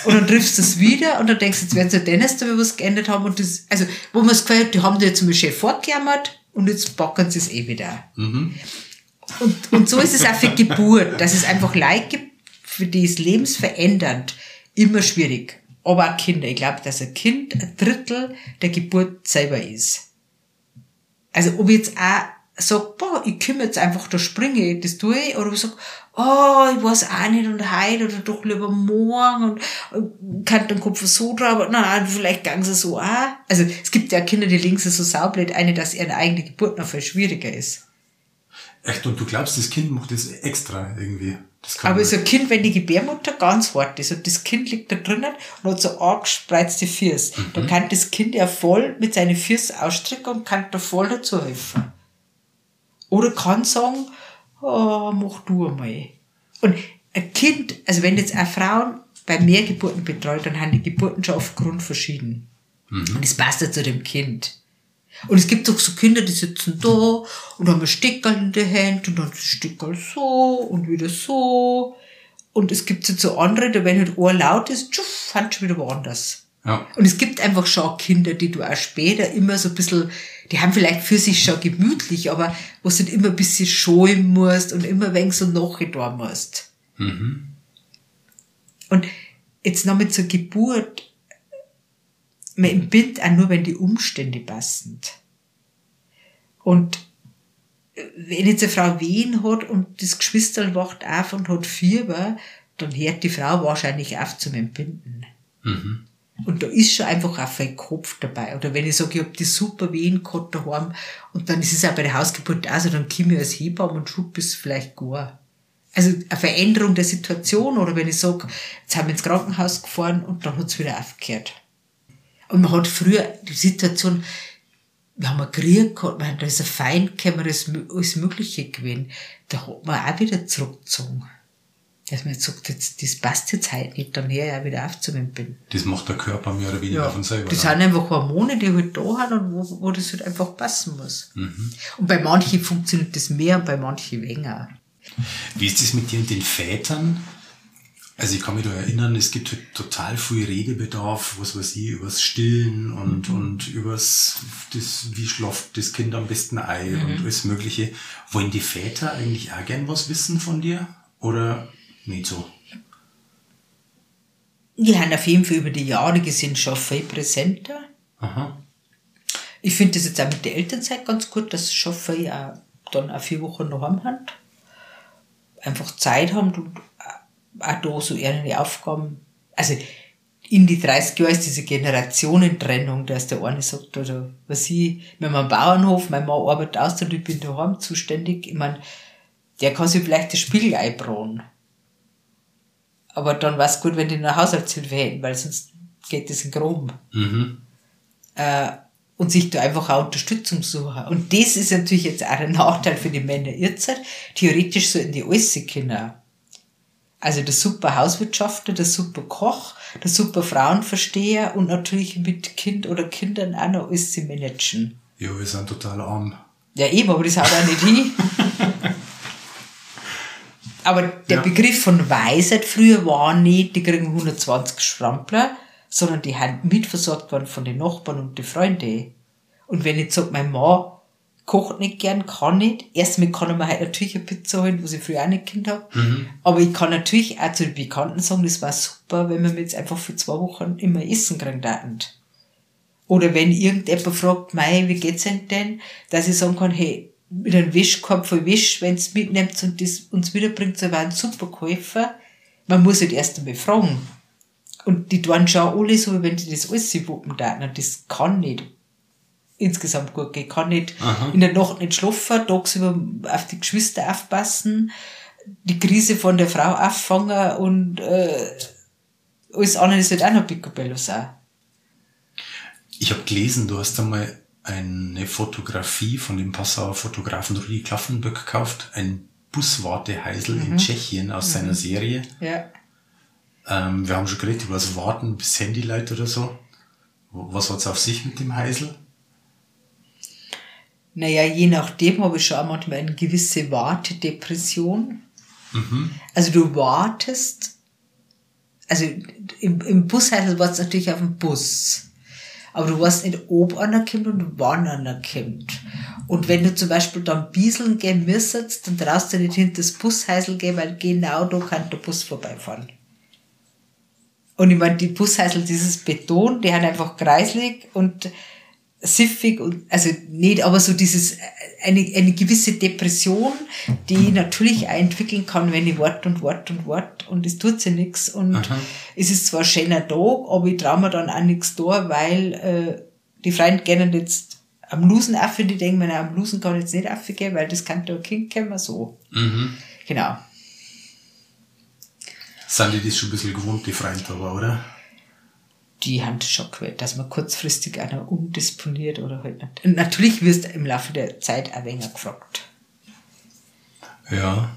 und dann triffst du es wieder und dann denkst du, jetzt werden sie Dennis da was geändert haben und das, also, wo man es gehört, die haben dir zum Beispiel vorgejammert und jetzt packen sie es eh wieder. Und, und so ist es auch für Geburt, dass es einfach Leute gibt, für die ist lebensverändernd immer schwierig. Aber auch Kinder. Ich glaube, dass ein Kind ein Drittel der Geburt selber ist. Also ob jetzt auch sage, boah, ich kümmere jetzt einfach, da springe ich, das tue ich, oder ich sage, oh, ich weiß auch nicht und heute oder doch lieber morgen und äh, kann den Kopf so drauf, aber nein, vielleicht gang sie so auch. Also es gibt ja Kinder, die legen sich so saublöd eine, dass ihre eigene Geburt noch viel schwieriger ist. Echt, und du glaubst, das Kind macht das extra irgendwie? Das kann Aber man- so ein Kind, wenn die Gebärmutter ganz hart ist und das Kind liegt da drinnen und hat so angespreizte Füße, dann kann das Kind ja voll mit seinen Füßen ausstrecken und kann da voll dazu helfen. Oder kann sagen, oh, mach du einmal. Und ein Kind, also wenn jetzt auch Frauen bei mehr Geburten betreut, dann haben die Geburten schon aufgrund verschieden. Und das passt ja zu dem Kind. Und es gibt auch so Kinder, die sitzen da und haben ein Stickerl in der Hand und dann das Stickerl so und wieder so. Und es gibt so andere, da wenn halt Ohr laut ist, tschuff, fand schon wieder woanders. Ja. Und es gibt einfach schon Kinder, die du auch später immer so ein bisschen, die haben vielleicht für sich schon gemütlich, aber wo du immer ein bisschen scholen musst und immer wenig so nachgetan musst. Mhm. Und jetzt noch mit zur Geburt, man entbindet auch nur, wenn die Umstände passen. Und wenn jetzt eine Frau Wehen hat und das Geschwisterl wacht auf und hat Fieber, dann hört die Frau wahrscheinlich auf zum Entbinden. Mhm. Und da ist schon einfach auch viel Kopf dabei. Oder wenn ich sage, ich hab die super Wehen gehabt daheim, und dann ist es auch bei der Hausgeburt auch so, dann komme ich als Hebamme und schub es vielleicht gar. Also eine Veränderung der Situation, oder wenn ich sage, jetzt haben wir ins Krankenhaus gefahren und dann hat's wieder aufgehört. Und man hat früher die Situation, wir haben einen Krieg gehabt, man, da ist ein Feind gekommen, da ist alles Mögliche gewesen. Da hat man auch wieder zurückgezogen. Dass man jetzt sagt, jetzt, das passt jetzt halt nicht, dann höre ich auch wieder auf. Das macht der Körper mehr oder weniger von selber. Das dann. sind einfach Hormone, die halt da haben und wo, wo das halt einfach passen muss. Mhm. Und bei manchen funktioniert das mehr und bei manchen weniger. Wie ist das mit dir und den Vätern? Also ich kann mich da erinnern, es gibt halt total viel Redebedarf, was weiß ich, übers Stillen und, und übers, das, wie schlaft das Kind am besten ein und alles mögliche. Wollen die Väter eigentlich auch gern was wissen von dir? Oder nicht so? Die haben auf jeden Fall über die Jahre gesehen schon viel präsenter. Aha. Ich finde das jetzt auch mit der Elternzeit ganz gut, dass schon viel auch dann auch vier Wochen daheim haben. Einfach Zeit haben und auch da so ihre Aufgaben, also in die 30 Jahre ist diese Generationentrennung, dass der eine sagt, oder was ich, haben einen Bauernhof, mein Mann arbeitet aus und ich bin daheim zuständig. Ich meine, der kann sich vielleicht das Spiegel einbrauen. Aber dann war es gut, wenn die eine Haushaltshilfe hätten, weil sonst geht das in Groben. Mhm. Äh, und sich da einfach auch Unterstützung suchen. Und das ist natürlich jetzt auch ein Nachteil für die Männer jetzt. Theoretisch sollten die alles können. Also der super Hauswirtschafter, der super Koch, der super Frauenversteher und natürlich mit Kind oder Kindern auch noch alles zu managen. Ja, wir sind total arm. Ja, eben, aber das haut auch nicht hin. Aber der Ja. Begriff von Weisheit früher war nicht, die kriegen 120 Schrampler, sondern die haben mitversorgt worden von den Nachbarn und den Freunden. Und wenn ich sage, mein Mann kocht nicht gern, kann nicht, erstmal kann er mir halt natürlich eine Pizza holen, was ich früher auch nicht kennt habe. Aber ich kann natürlich auch zu den Bekannten sagen, das war super, wenn wir mir jetzt einfach für zwei Wochen immer Essen kriegen würden. Oder wenn irgendjemand fragt, mei, wie geht's denn denn, dass ich sagen kann, hey, mit einem Wischkorb voll Wisch, wenn's mitnimmt und das uns wiederbringt, so war ein super Käufer. Man muss halt erst einmal fragen. Und die tun schon alle so, wie wenn die das alles wuppen da. Und das kann nicht insgesamt gut gehen. Ich kann nicht Aha. in der Nacht nicht schlafen, tagsüber auf die Geschwister aufpassen, die Krise von der Frau auffangen und äh, alles andere ist halt auch noch Picobello auch. Ich habe gelesen, du hast einmal eine Fotografie von dem Passauer Fotografen Rudi Klaffenböck gekauft, ein Buswarteheisel in Tschechien aus seiner Serie. Ja. Ähm, wir haben schon geredet über das Warten bis Handyleit oder so. Was hat's auf sich mit dem Heisel? Naja, je nachdem habe ich schon manchmal eine gewisse Wartedepression. Also du wartest, also im, im Busheisel wartest du natürlich auf den Bus. Aber du weißt nicht, ob einer kommt und wann einer kommt. Und wenn du zum Beispiel dann bieseln gehen müsstest, dann traust du nicht hinter das Busheisel gehen, weil genau da kann der Bus vorbeifahren. Und ich meine, die Busheisel, dieses Beton, die haben einfach kreislig und siffig und, also nicht, aber so dieses, äh, eine, eine gewisse Depression, die ich natürlich auch entwickeln kann, wenn ich warte und warte und warte und es tut sich nichts und Aha. es ist zwar ein schöner Tag, aber ich traue mir dann auch nichts da, weil äh, die Freunde gerne jetzt am Lusen auf, die denken, mir, na, am Lusen kann jetzt nicht aufgehen, weil das kann ein Kind kommen, so. Mhm. Genau. Sind die das schon ein bisschen gewohnt, die Freunde aber, oder? Die haben das schon gewählt, dass man kurzfristig einer umdisponiert oder halt nicht. Und natürlich wirst du im Laufe der Zeit auch weniger gefragt. Ja.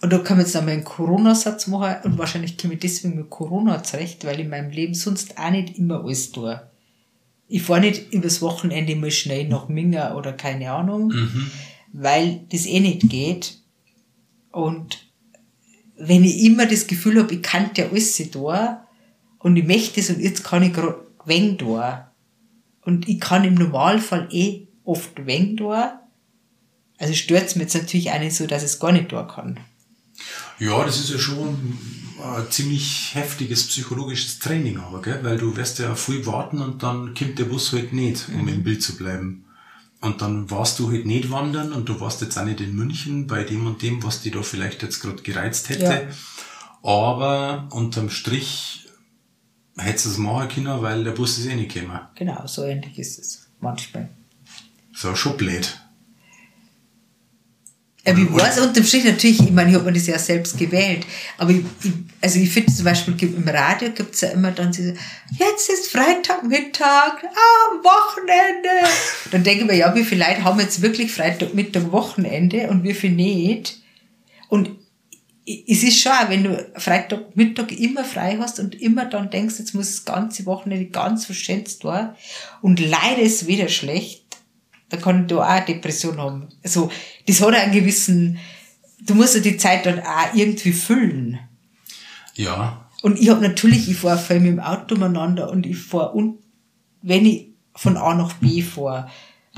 Und da kann man jetzt nochmal einen Corona-Satz machen und wahrscheinlich komme ich deswegen mit Corona zurecht, weil in meinem Leben sonst auch nicht immer alles tue. Ich fahre nicht übers Wochenende mal schnell nach Minga oder keine Ahnung, weil das eh nicht geht. Und wenn ich immer das Gefühl habe, ich kann ja alles da und ich möchte es und jetzt kann ich gerade wenn da. Und ich kann im Normalfall eh oft wenn da. Also stört es mir jetzt natürlich auch nicht so, dass es gar nicht da kann. Ja, das ist ja schon ein ziemlich heftiges psychologisches Training, aber, gell? weil du wirst ja viel warten und dann kommt der Bus halt nicht, um mhm. im Bild zu bleiben. Und dann warst du halt nicht wandern und du warst jetzt auch nicht in München bei dem und dem, was dich da vielleicht jetzt gerade gereizt hätte. Ja. Aber unterm Strich hättest du es machen können, weil der Bus ist eh nicht gekommen. Genau, so ähnlich ist es manchmal. So, schon blöd. Aber ich weiß unterm Strich natürlich, ich meine, ich habe mir das ja selbst gewählt, aber ich, ich also ich finde zum Beispiel im Radio gibt es ja immer dann diese, jetzt ist Freitagmittag, ah, Wochenende. Dann denke ich mir, ja, wie viele Leute haben jetzt wirklich Freitagmittag Wochenende und wie viele nicht? Und es ist schon, wenn du Freitagmittag immer frei hast und immer dann denkst, jetzt muss das ganze Wochenende ganz verschätzt da und leider ist wieder schlecht, da kann da auch Depression haben. Also, das hat einen gewissen, du musst ja die Zeit dann auch irgendwie füllen. Ja. Und ich habe natürlich, ich fahre viel mit dem Auto umeinander und ich fahre, und wenn ich von A nach B fahre,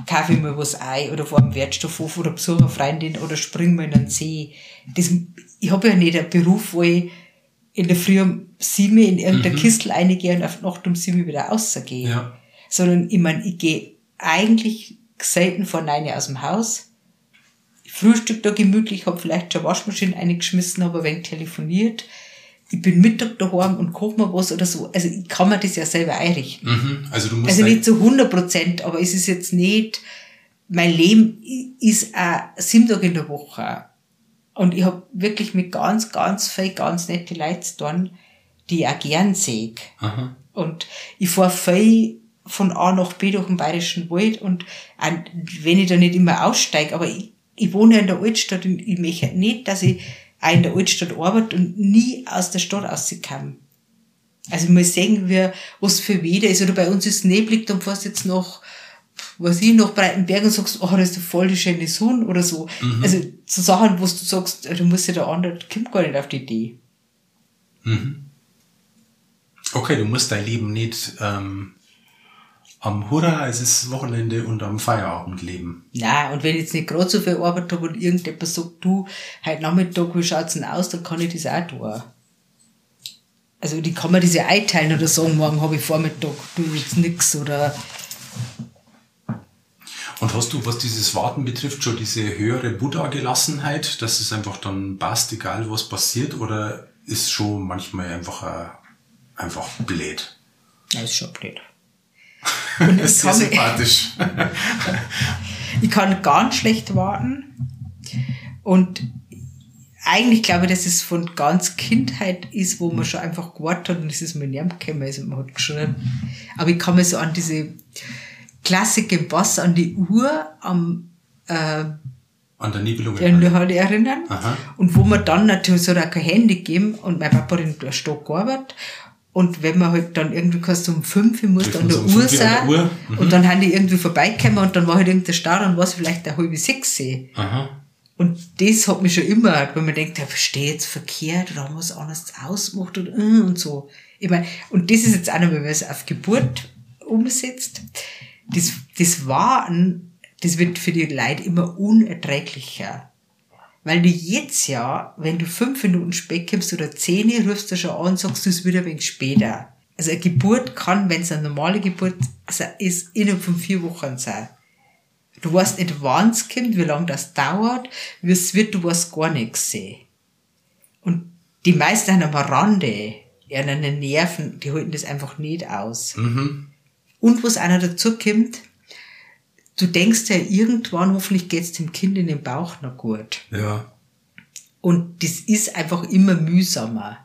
kaufe ich mir was ein oder fahre am Wertstoffhof oder besuche eine Freundin oder springe mal in den See. Das, ich habe ja nicht einen Beruf, wo ich in der Früh um sieben in irgendeine mhm. Kistel reingehe und auf Nacht um sieben wieder rausgehe. Ja. Sondern ich meine, ich gehe eigentlich selten vor neun aus dem Haus. Frühstück da gemütlich, habe vielleicht schon Waschmaschine eingeschmissen, habe ein wenig telefoniert. Ich bin Mittag daheim und koche mir was oder so. Also ich kann mir das ja selber einrichten. Mhm. Also, du musst also nicht zu 100 Prozent, aber es ist jetzt nicht, mein Leben ist auch sieben Tage in der Woche. Und ich habe wirklich mit ganz, ganz viel, ganz nette Leute zu tun, die ich auch gern sehe. Und ich fahre viel von A nach B durch den Bayerischen Wald und wenn ich da nicht immer aussteige, aber ich, ich wohne ja in der Altstadt und ich möchte nicht, dass ich auch in der Altstadt arbeite und nie aus der Stadt rauskomme. Also muss sehen, wie, was für Wetter ist. Oder bei uns ist neblig, dann fährst du jetzt noch, was ich, nach Breitenberg und sagst, oh, das ist voll die schöne Sonne oder so. Mhm. Also so Sachen, wo du sagst, du musst ja der andere, kommt gar nicht auf die Idee. Mhm. Okay, du musst dein Leben nicht ähm, am Hurra, es ist Wochenende und am Feierabend leben. Ja, und wenn ich jetzt nicht gerade so viel Arbeit habe und irgendjemand sagt, du, heute Nachmittag, wie schaut's denn aus, dann kann ich das auch tun. Also, die kann man diese einteilen oder sagen, morgen habe ich Vormittag, du jetzt nix oder. Und hast du, was dieses Warten betrifft, schon diese höhere Buddha-Gelassenheit, dass es einfach dann passt, egal was passiert, oder ist schon manchmal einfach, äh, einfach blöd? Ja, ist schon blöd. Und das ist sehr sympathisch. ich kann ganz schlecht warten. Und eigentlich glaube ich, dass es von ganz Kindheit ist, wo man schon einfach gewartet hat und es ist mir nicht gekommen, also man hat geschrieben. Aber ich kann mich so an diese Klassik Wasser, an die Uhr am äh, an der Nibelung erinnern. Aha. Und wo man dann natürlich so kein Handy geben und mein Papa hat in der Stock gearbeitet und wenn man halt dann irgendwie kannst um fünf muss dann der Uhr sein. Uhr. Mhm. Und dann haben die irgendwie vorbeikommen und dann war halt irgendein Stau, dann war es vielleicht der halbe sechs. Aha. Und das hat mich schon immer, wenn man denkt, ja, verstehe jetzt verkehrt oder haben was anderes ausgemacht und, äh, und so. Ich meine, und das ist jetzt auch noch, wenn man es auf Geburt umsetzt. Das, das Warten, das wird für die Leute immer unerträglicher. Weil du jetzt ja, wenn du fünf Minuten spät kommst oder zehn, rufst du schon an und sagst du es wieder ein wenig später. Also eine Geburt kann, wenn es eine normale Geburt ist, innerhalb von vier Wochen sein. Du weißt nicht, wann es kommt, wie lange das dauert, wie es wird, du weißt gar nichts sehen. Und die meisten haben am Rande, ja, den Nerven, die halten das einfach nicht aus. Mhm. Und was einer dazu kommt, du denkst ja irgendwann, hoffentlich geht's dem Kind in den Bauch noch gut. Ja. Und das ist einfach immer mühsamer.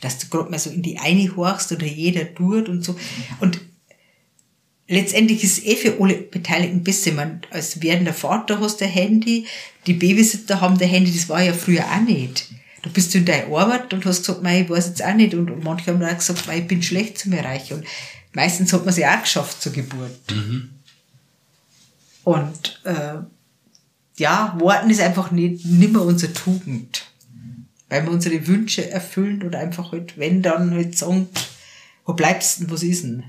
Dass du gerade mal so in die eine horchst oder jeder tut und so. Und letztendlich ist es eh für alle Beteiligten besser. Man, als werdender Vater hast du ein Handy, die Babysitter haben der Handy, das war ja früher auch nicht. Du bist in deiner Arbeit und hast gesagt, ich weiß jetzt auch nicht. Und, manche haben auch gesagt, ich bin schlecht zum Erreichen. Und meistens hat man sie auch geschafft zur Geburt. Mhm. Und äh, ja, Worten ist einfach nicht, mehr unsere Tugend. weil wir unsere Wünsche erfüllen oder einfach halt, wenn dann halt sagen, wo bleibst du denn, was ist denn?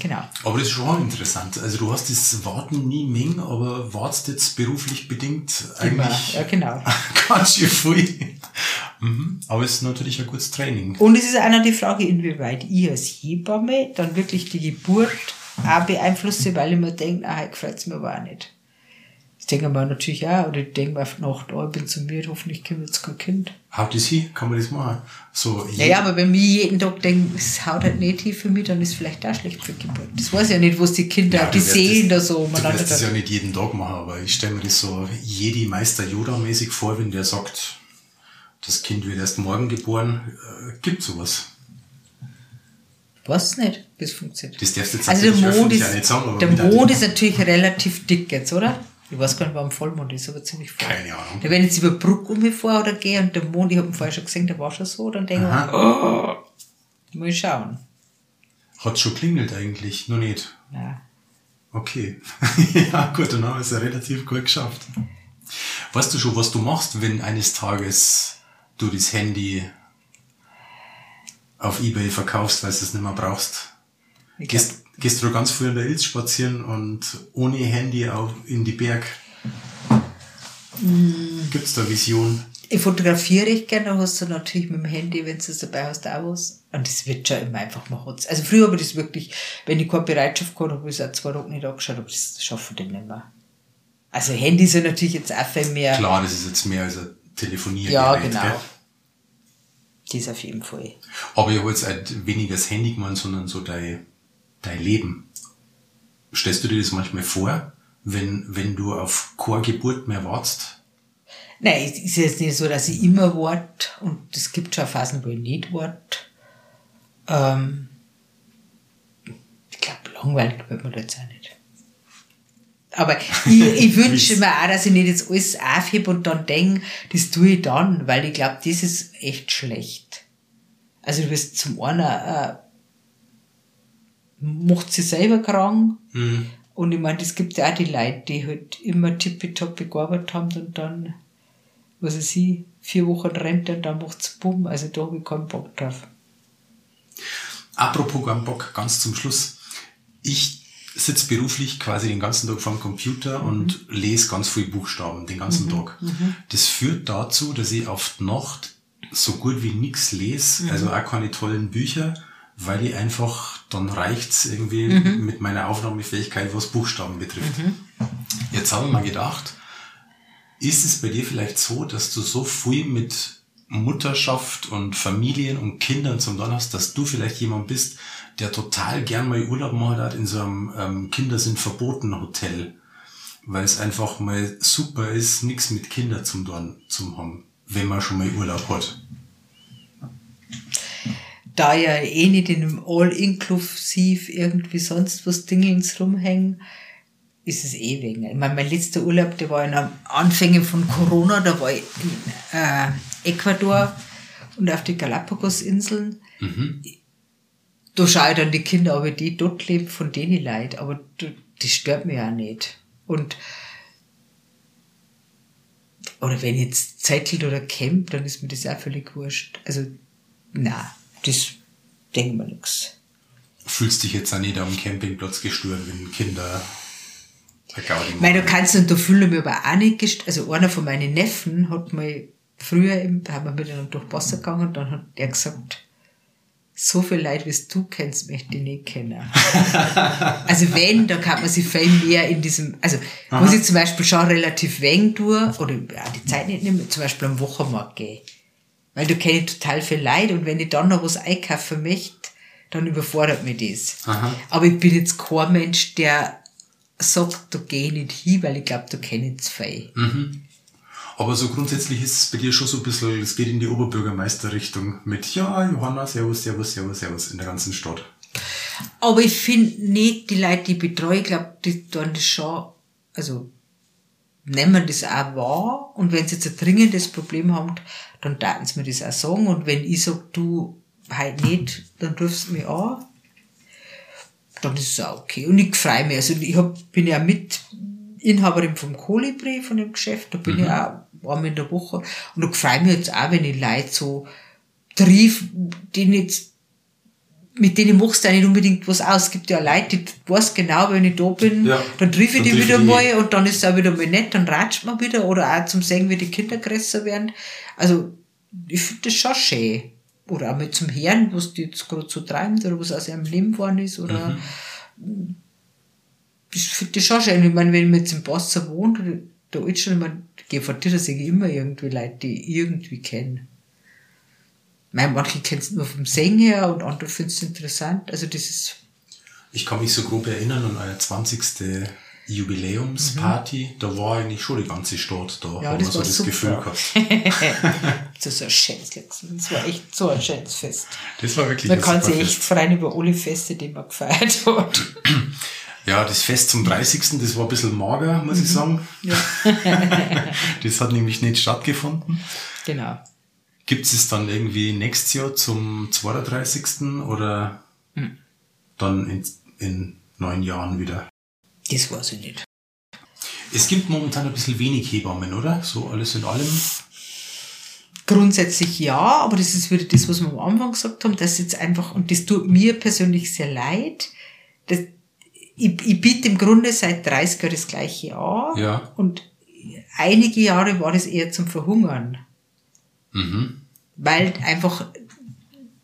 Genau. Aber das ist schon interessant. Also du hast das Warten nie mengen, aber wartest jetzt beruflich bedingt Immer. eigentlich Ja, genau. ganz schön viel. Mhm. Aber es ist natürlich ein gutes Training. Und es ist noch die Frage, inwieweit ich als Hebamme dann wirklich die Geburt auch beeinflusse, weil ich mir denke, ah, freut es mir aber auch nicht. Das denke mir natürlich auch, oder ich denke mir auf Nacht, oh, ich bin zu mir, hoffentlich kommt jetzt kein Kind. Haut das hin? Kann man das machen? So, Ja, ja, aber wenn ich jeden Tag denke, es haut halt nicht hin für mich, dann ist es vielleicht auch schlecht für die Geburt. Das weiß ich ja nicht, was die Kinder, Ja, die du sehen da das, so Du umeinander. wirst das ja nicht jeden Tag machen, aber ich stelle mir das so Jedi Meister Yoda mäßig vor, wenn der sagt, das Kind wird erst morgen geboren, äh, gibt sowas. Weiß nicht, es funktioniert. Das darfst du jetzt also der Mond ist, auch nicht sagen, der Mond ist natürlich relativ dick jetzt, oder? Ich weiß gar nicht, wann Vollmond ist, aber ziemlich voll. Keine Ahnung. Da wenn ich jetzt über Bruck um mich vor oder gehe und der Mond, ich habe ihn vorher schon gesehen, der war schon so, dann denke ich oh, muss ich schauen. Hat schon klingelt eigentlich, noch nicht. Ja. Okay. ja, gut, dann haben wir es ja relativ gut geschafft. Weißt du schon, was du machst, wenn eines Tages du das Handy auf Ebay verkaufst, weil du es nicht mehr brauchst? Gehst, gehst du ganz früh in der Ilz spazieren und ohne Handy auf, in die Berg? Mm. Gibt's da Vision? ich fotografiere ich gerne, hast du natürlich mit dem Handy, wenn du es dabei hast, auch was. Und das wird schon immer einfach machen. Also früher habe ich das wirklich, wenn ich keine Bereitschaft gehabt habe, habe ich es auch zwei Wochen nicht angeschaut, aber das schaffe ich dann nicht mehr. Also Handy ja natürlich jetzt auch viel mehr. Klar, das ist jetzt mehr als ein Telefoniergerät. Ja, genau. Gell? Das auf jeden Fall. Aber ich habe jetzt halt weniger das Handy gemeint, sondern so dein, dein Leben. Stellst du dir das manchmal vor, wenn, wenn du auf keine Geburt mehr wartest? Nein, es ist jetzt nicht so, dass ich immer wart und es gibt schon Phasen, wo ich nicht wart. Ähm, ich glaube, langweilig wird das jetzt auch nicht. Aber ich, ich wünsche mir auch, dass ich nicht jetzt alles aufhebe und dann denke, das tue ich dann, weil ich glaube, das ist echt schlecht. Also du wirst zum einen, äh, macht sie selber krank, Mhm. und ich meine, es gibt ja auch die Leute, die halt immer tippitoppi gearbeitet haben und dann, was weiß ich, vier Wochen Rente und dann macht's bumm. Also da habe ich keinen Bock drauf. Apropos keinen Bock, ganz zum Schluss. Ich sitze beruflich quasi den ganzen Tag vor dem Computer und lese ganz viel Buchstaben den ganzen Tag. Das führt dazu, dass ich auf die Nacht so gut wie nichts lese, also auch keine tollen Bücher, weil ich einfach, dann reicht's irgendwie mit meiner Aufnahmefähigkeit, was Buchstaben betrifft. Jetzt habe ich mir gedacht, ist es bei dir vielleicht so, dass du so viel mit Mutterschaft und Familien und Kindern zum Tun hast, dass du vielleicht jemand bist, der total gern mal Urlaub macht hat in so einem ähm, Kinder sind verboten Hotel, weil es einfach mal super ist, nichts mit Kindern zum Tun zu haben, wenn man schon mal Urlaub hat. Da ja eh nicht in einem All-Inklusiv irgendwie sonst was Dingelns rumhängen, ist es eh wegen. Ich meine, mein letzter Urlaub, der war in den Anfängen von Corona, da war ich in äh, Ecuador und auf die Galapagos-Inseln. Da schaue ich dann die Kinder, aber die dort leben, von denen leid. Aber das stört mich auch nicht. Und oder wenn ich jetzt zettelt oder camp, dann ist mir das auch völlig wurscht. Also, na, das denkt mir nix. Fühlst dich jetzt auch nicht am Campingplatz gestört, wenn Kinder machen. du kannst und da fühle ich mich aber auch nicht gest Also einer von meinen Neffen hat mal früher eben, da haben wir miteinander durch Wasser gegangen und dann hat er gesagt, so viel Leid, wie du kennst, möchte ich nicht kennen. also wenn, da kann man sich viel mehr in diesem, also muss ich zum Beispiel schon relativ wenig tun, oder auch die Zeit nicht nehmen, zum Beispiel am Wochenmarkt gehen. Weil da kenne ich total viel Leid und wenn ich dann noch was einkaufen möchte, dann überfordert mich das. Aha. Aber ich bin jetzt kein Mensch, der sagt, da gehe ich nicht hin, weil ich glaube, da kenne ich zu viel. Aber so grundsätzlich ist es bei dir schon so ein bisschen, es geht in die Oberbürgermeisterrichtung mit, ja, Johanna, servus, servus, servus, servus in der ganzen Stadt. Aber ich finde nicht, die Leute, die ich betreue, ich glaube, die tun das schon, also nehmen das auch wahr. Und wenn sie jetzt ein dringendes Problem haben, dann daten sie mir das auch sagen. Und wenn ich sage, du, halt nicht, dann rufst du mich an, dann ist es auch okay. Und ich freue mich, also ich hab, bin ja mit Inhaberin vom Kolibri, von dem Geschäft, da bin ich auch einmal in der Woche. Und ich freue mich jetzt auch, wenn ich Leute so triff, die jetzt, mit denen machst du auch nicht unbedingt was aus. Es gibt ja Leute, die weiß genau, wenn ich da bin, Ja, dann triff ich die wieder ich mal und dann ist es auch wieder mal nett, dann ratscht man wieder oder auch zum Sehen, wie die Kinder größer werden. Also, ich finde das schon schön. Oder auch mit zum Herrn, was die jetzt gerade so treibt oder was aus ihrem Leben geworden ist oder, ich finde das schon schön. Ich meine, wenn man jetzt im Basser wohnt, der Altstadt, ich meine, gefällt sich immer irgendwie Leute, die ich irgendwie kennen. Mein, manche kennen es nur vom Singen her und andere finden es interessant. Also das ist, Ich kann mich so grob erinnern an euer 20. Jubiläumsparty. Da war eigentlich schon die ganze Stadt da. Mhm. Ja, haben wir so war das super. Gefühl gehabt. das ist so ein schönes. Das war echt so ein schönes Fest. Das war wirklich Man kann sich echt Fest. freuen über alle Feste, die man gefeiert hat. Ja, das Fest zum 30. das war ein bisschen mager, muss ich sagen. Ja, Das hat nämlich nicht stattgefunden. genau. Gibt es dann irgendwie nächstes Jahr zum 32. oder Hm. dann in, in neun Jahren wieder? Das weiß ich nicht. Es gibt momentan ein bisschen wenig Hebammen, oder? So alles in allem. Grundsätzlich ja, aber das ist wieder das, was wir am Anfang gesagt haben, dass jetzt einfach, und das tut mir persönlich sehr leid, dass ich, ich biete im Grunde seit 30 Jahren das gleiche an. Ja. Und einige Jahre war das eher zum Verhungern. Mhm. Weil einfach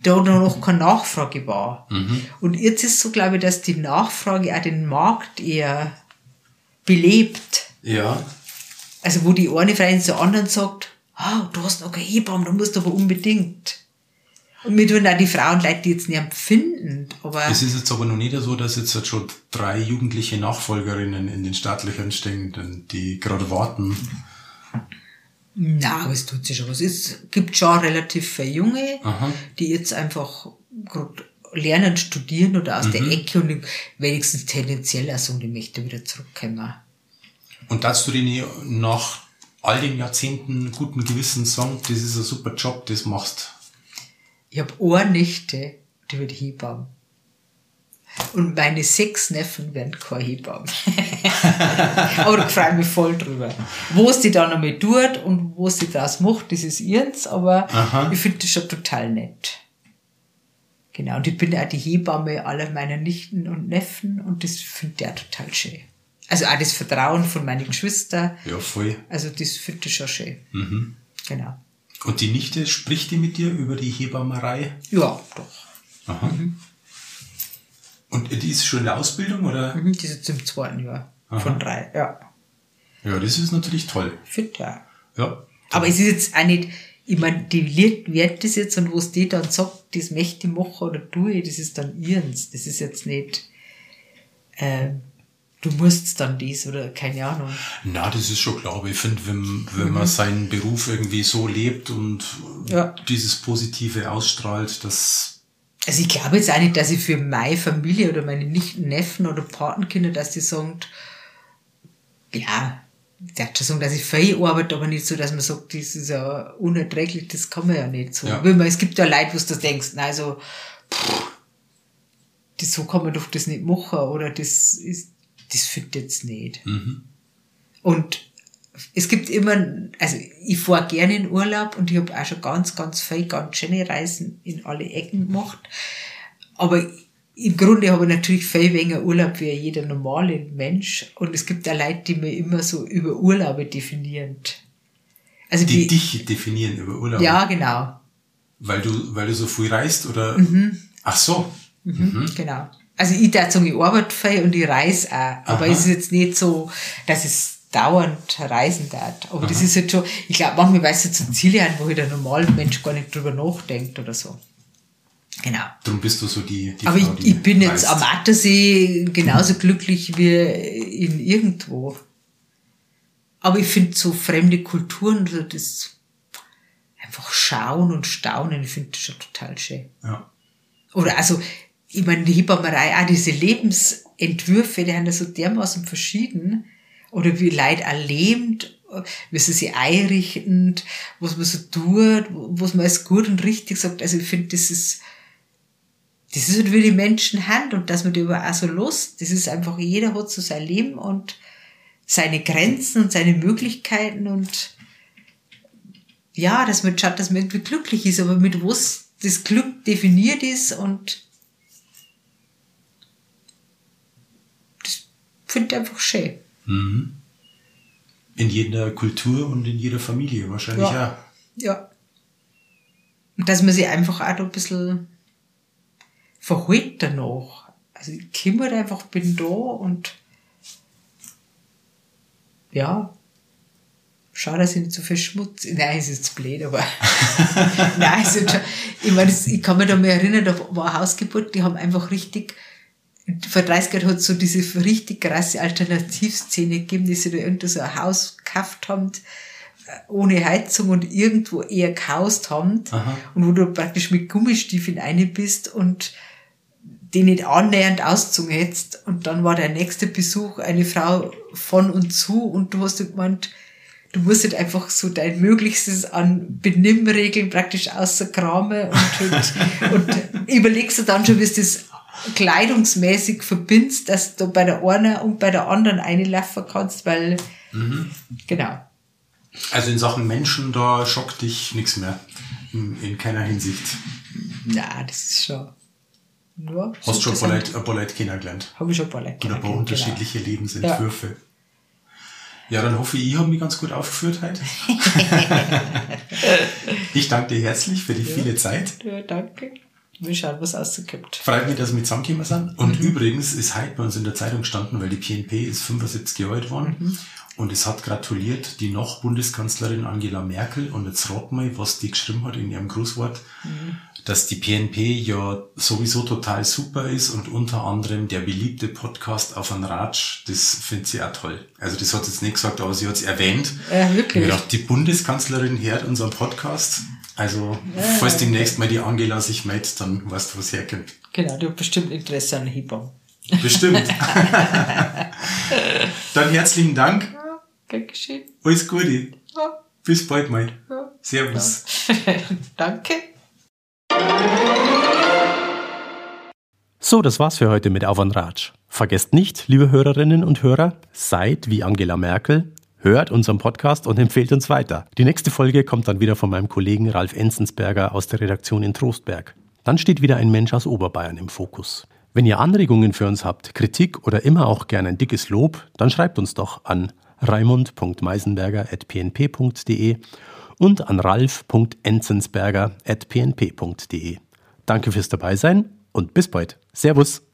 da noch keine Nachfrage war. Mhm. Und jetzt ist so, glaube ich, dass die Nachfrage auch den Markt eher belebt. Ja. Also wo die eine Freundin zur anderen sagt, ah, du hast noch keine Hebamme, du musst aber unbedingt. Und mir tun auch die Frauen leid, die jetzt nicht finden. Aber Es ist jetzt aber noch nicht so, dass jetzt halt schon drei jugendliche Nachfolgerinnen in den Startlöchern stehen, die gerade warten. Na, aber es tut sich schon was. Es gibt schon relativ viele Junge, Aha. die jetzt einfach gerade lernen, studieren oder aus Mhm. der Ecke und wenigstens tendenziell auch sagen, die möchte wieder zurückkommen. Und dass du denen nach all den Jahrzehnten guten Gewissens sagen, das ist ein super Job, das machst. Ich habe Ohrnächte, die wird Hebamme. Und meine sechs Neffen werden keine Hebamme. aber ich freue mich voll drüber. Wo es die dann einmal tut und wo sie das macht, das ist ihrs, aber Aha. ich finde das schon total nett. Genau, und ich bin auch die Hebamme aller meiner Nichten und Neffen und das finde ich auch total schön. Also auch das Vertrauen von meinen Geschwistern, Ja, voll. also das finde ich schon schön. Mhm. Genau. Und die Nichte, spricht die mit dir über die Hebammerei? Ja, doch. Aha. Und die ist schon in der Ausbildung, oder? Mhm, die ist jetzt im zweiten Jahr Aha. von drei, ja. Ja, das ist natürlich toll. Fit, ja. Ja. Aber es ist jetzt auch nicht, ich meine, die wird das jetzt und was die dann sagt, das möchte ich machen oder tue ich, das ist dann ihrens. Das ist jetzt nicht, ähm, du musst dann dies oder keine Ahnung. Na, das ist schon klar. Aber ich finde, wenn, wenn man seinen Beruf irgendwie so lebt und Ja. dieses Positive ausstrahlt, das Also ich glaube jetzt auch nicht, dass ich für meine Familie oder meine Nichten, Neffen oder Patenkinder, dass die sagen, ja, ich darf schon sagen, dass ich viel arbeite, aber nicht so, dass man sagt, das ist ja unerträglich, das kann man ja nicht so. Ja. Man, es gibt ja Leute, wo du denkst, na, also, pff, das, so kann man doch das nicht machen, oder das ist, das ich jetzt nicht. Und es gibt immer, also ich fahre gerne in Urlaub und ich habe auch schon ganz, ganz viel, ganz schöne Reisen in alle Ecken gemacht. Aber im Grunde habe ich natürlich viel weniger Urlaub wie jeder normale Mensch. Und es gibt auch Leute, die mir immer so über Urlaube definieren. Also die die, dich definieren über Urlaub. ja, genau. Weil du, weil du so viel reist oder? Mhm. Ach so. Genau. Also ich darf sagen, ich arbeite viel und ich reise auch. Aber Aha. es ist jetzt nicht so, dass es dauernd reisen darf. Aber das ist jetzt schon, ich glaube, manchmal weiß jetzt so Ziele an, wo der normale Mensch gar nicht drüber nachdenkt oder so. Genau. Darum bist du so die, die Aber Frau, ich, die ich bin jetzt reist. am Attersee genauso glücklich wie in irgendwo. Aber ich finde so fremde Kulturen, das einfach schauen und staunen, ich finde das schon total schön. Ja. Oder also, ich meine, die Hebammerei, auch diese Lebensentwürfe, die haben ja so dermaßen verschieden. Oder wie Leute erlebt, wie sie sich einrichten, was man so tut, was man als gut und richtig sagt. Also ich finde, das ist, das ist halt wie die Menschen Hand und dass man die aber auch so lust. Das ist einfach, jeder hat so sein Leben und seine Grenzen und seine Möglichkeiten und ja, dass man schaut, dass man irgendwie glücklich ist, aber mit was das Glück definiert ist und das finde ich einfach schön. In jeder Kultur und in jeder Familie wahrscheinlich Ja. Ja. Und dass man sich einfach auch ein bisschen verhält danach. Also ich kümmere einfach, bin da und ja, schau, dass ich nicht so viel Schmutz, nein, ist jetzt blöd, aber nein, ist jetzt schon, ich meine, das, ich kann mich da mal erinnern, da war eine Hausgeburt, die haben einfach richtig, vor 30 Jahren hat es so diese richtig krasse Alternativszene gegeben, die sie da irgendwo so ein Haus gekauft haben, ohne Heizung und irgendwo eher gehaust haben Aha. und wo du praktisch mit Gummistiefeln rein bist und die nicht annähernd ausgezogen hättest. Und dann war der nächste Besuch eine Frau von und zu und du hast gemeint, du musst halt einfach so dein Möglichstes an Benimmregeln praktisch außerkramen und, und, und überlegst du dann schon, wie du das kleidungsmäßig verbindest, dass du bei der einen und bei der anderen einlaufen kannst, weil, genau. Also in Sachen Menschen, da schockt dich nichts mehr. In, in keiner Hinsicht. Ja, das ist schon. Ja, Hast schon ein paar paar Leute kennengelernt. Habe ich schon ein paar Leute Und ein paar kennengelernt, unterschiedliche Lebensentwürfe. Ja. dann hoffe ich, ich habe mich ganz gut aufgeführt heute. ich danke dir herzlich für die viele Zeit. Genau. Ja, danke. Wir schauen, was rauskommt. Freut mich, dass wir zusammengekommen sind. Und übrigens ist heute bei uns in der Zeitung gestanden, weil die PNP ist 75 Jahre alt geworden. Und es hat gratuliert die noch Bundeskanzlerin Angela Merkel. Und jetzt rat mal, was die geschrieben hat in ihrem Grußwort. Dass die PNP ja sowieso total super ist und unter anderem der beliebte Podcast auf ein Ratsch, das findet sie auch toll. Also das hat sie jetzt nicht gesagt, aber sie hat es erwähnt. Ja, wirklich? Ich hab gedacht, die Bundeskanzlerin hört unseren Podcast. Also, falls demnächst mal die Angela sich meldet, dann weißt du, was herkommt. Genau, du hast bestimmt Interesse an Hebammen. Bestimmt. Dann herzlichen Dank. Ja, gern geschehen. Alles Gute. Ja, Bis bald mal. ja. Servus. danke. So, das war's für heute mit Auf an Ratsch. Vergesst nicht, liebe Hörerinnen und Hörer, seid wie Angela Merkel, hört unseren Podcast und empfehlt uns weiter. Die nächste Folge kommt dann wieder von meinem Kollegen Ralf Enzensberger aus der Redaktion in Trostberg. Dann steht wieder ein Mensch aus Oberbayern im Fokus. Wenn ihr Anregungen für uns habt, Kritik oder immer auch gerne ein dickes Lob, dann schreibt uns doch an raimund.meisenberger.pnp.de und an ralf.enzensberger.pnp.de. Danke fürs Dabeisein und bis bald. Servus.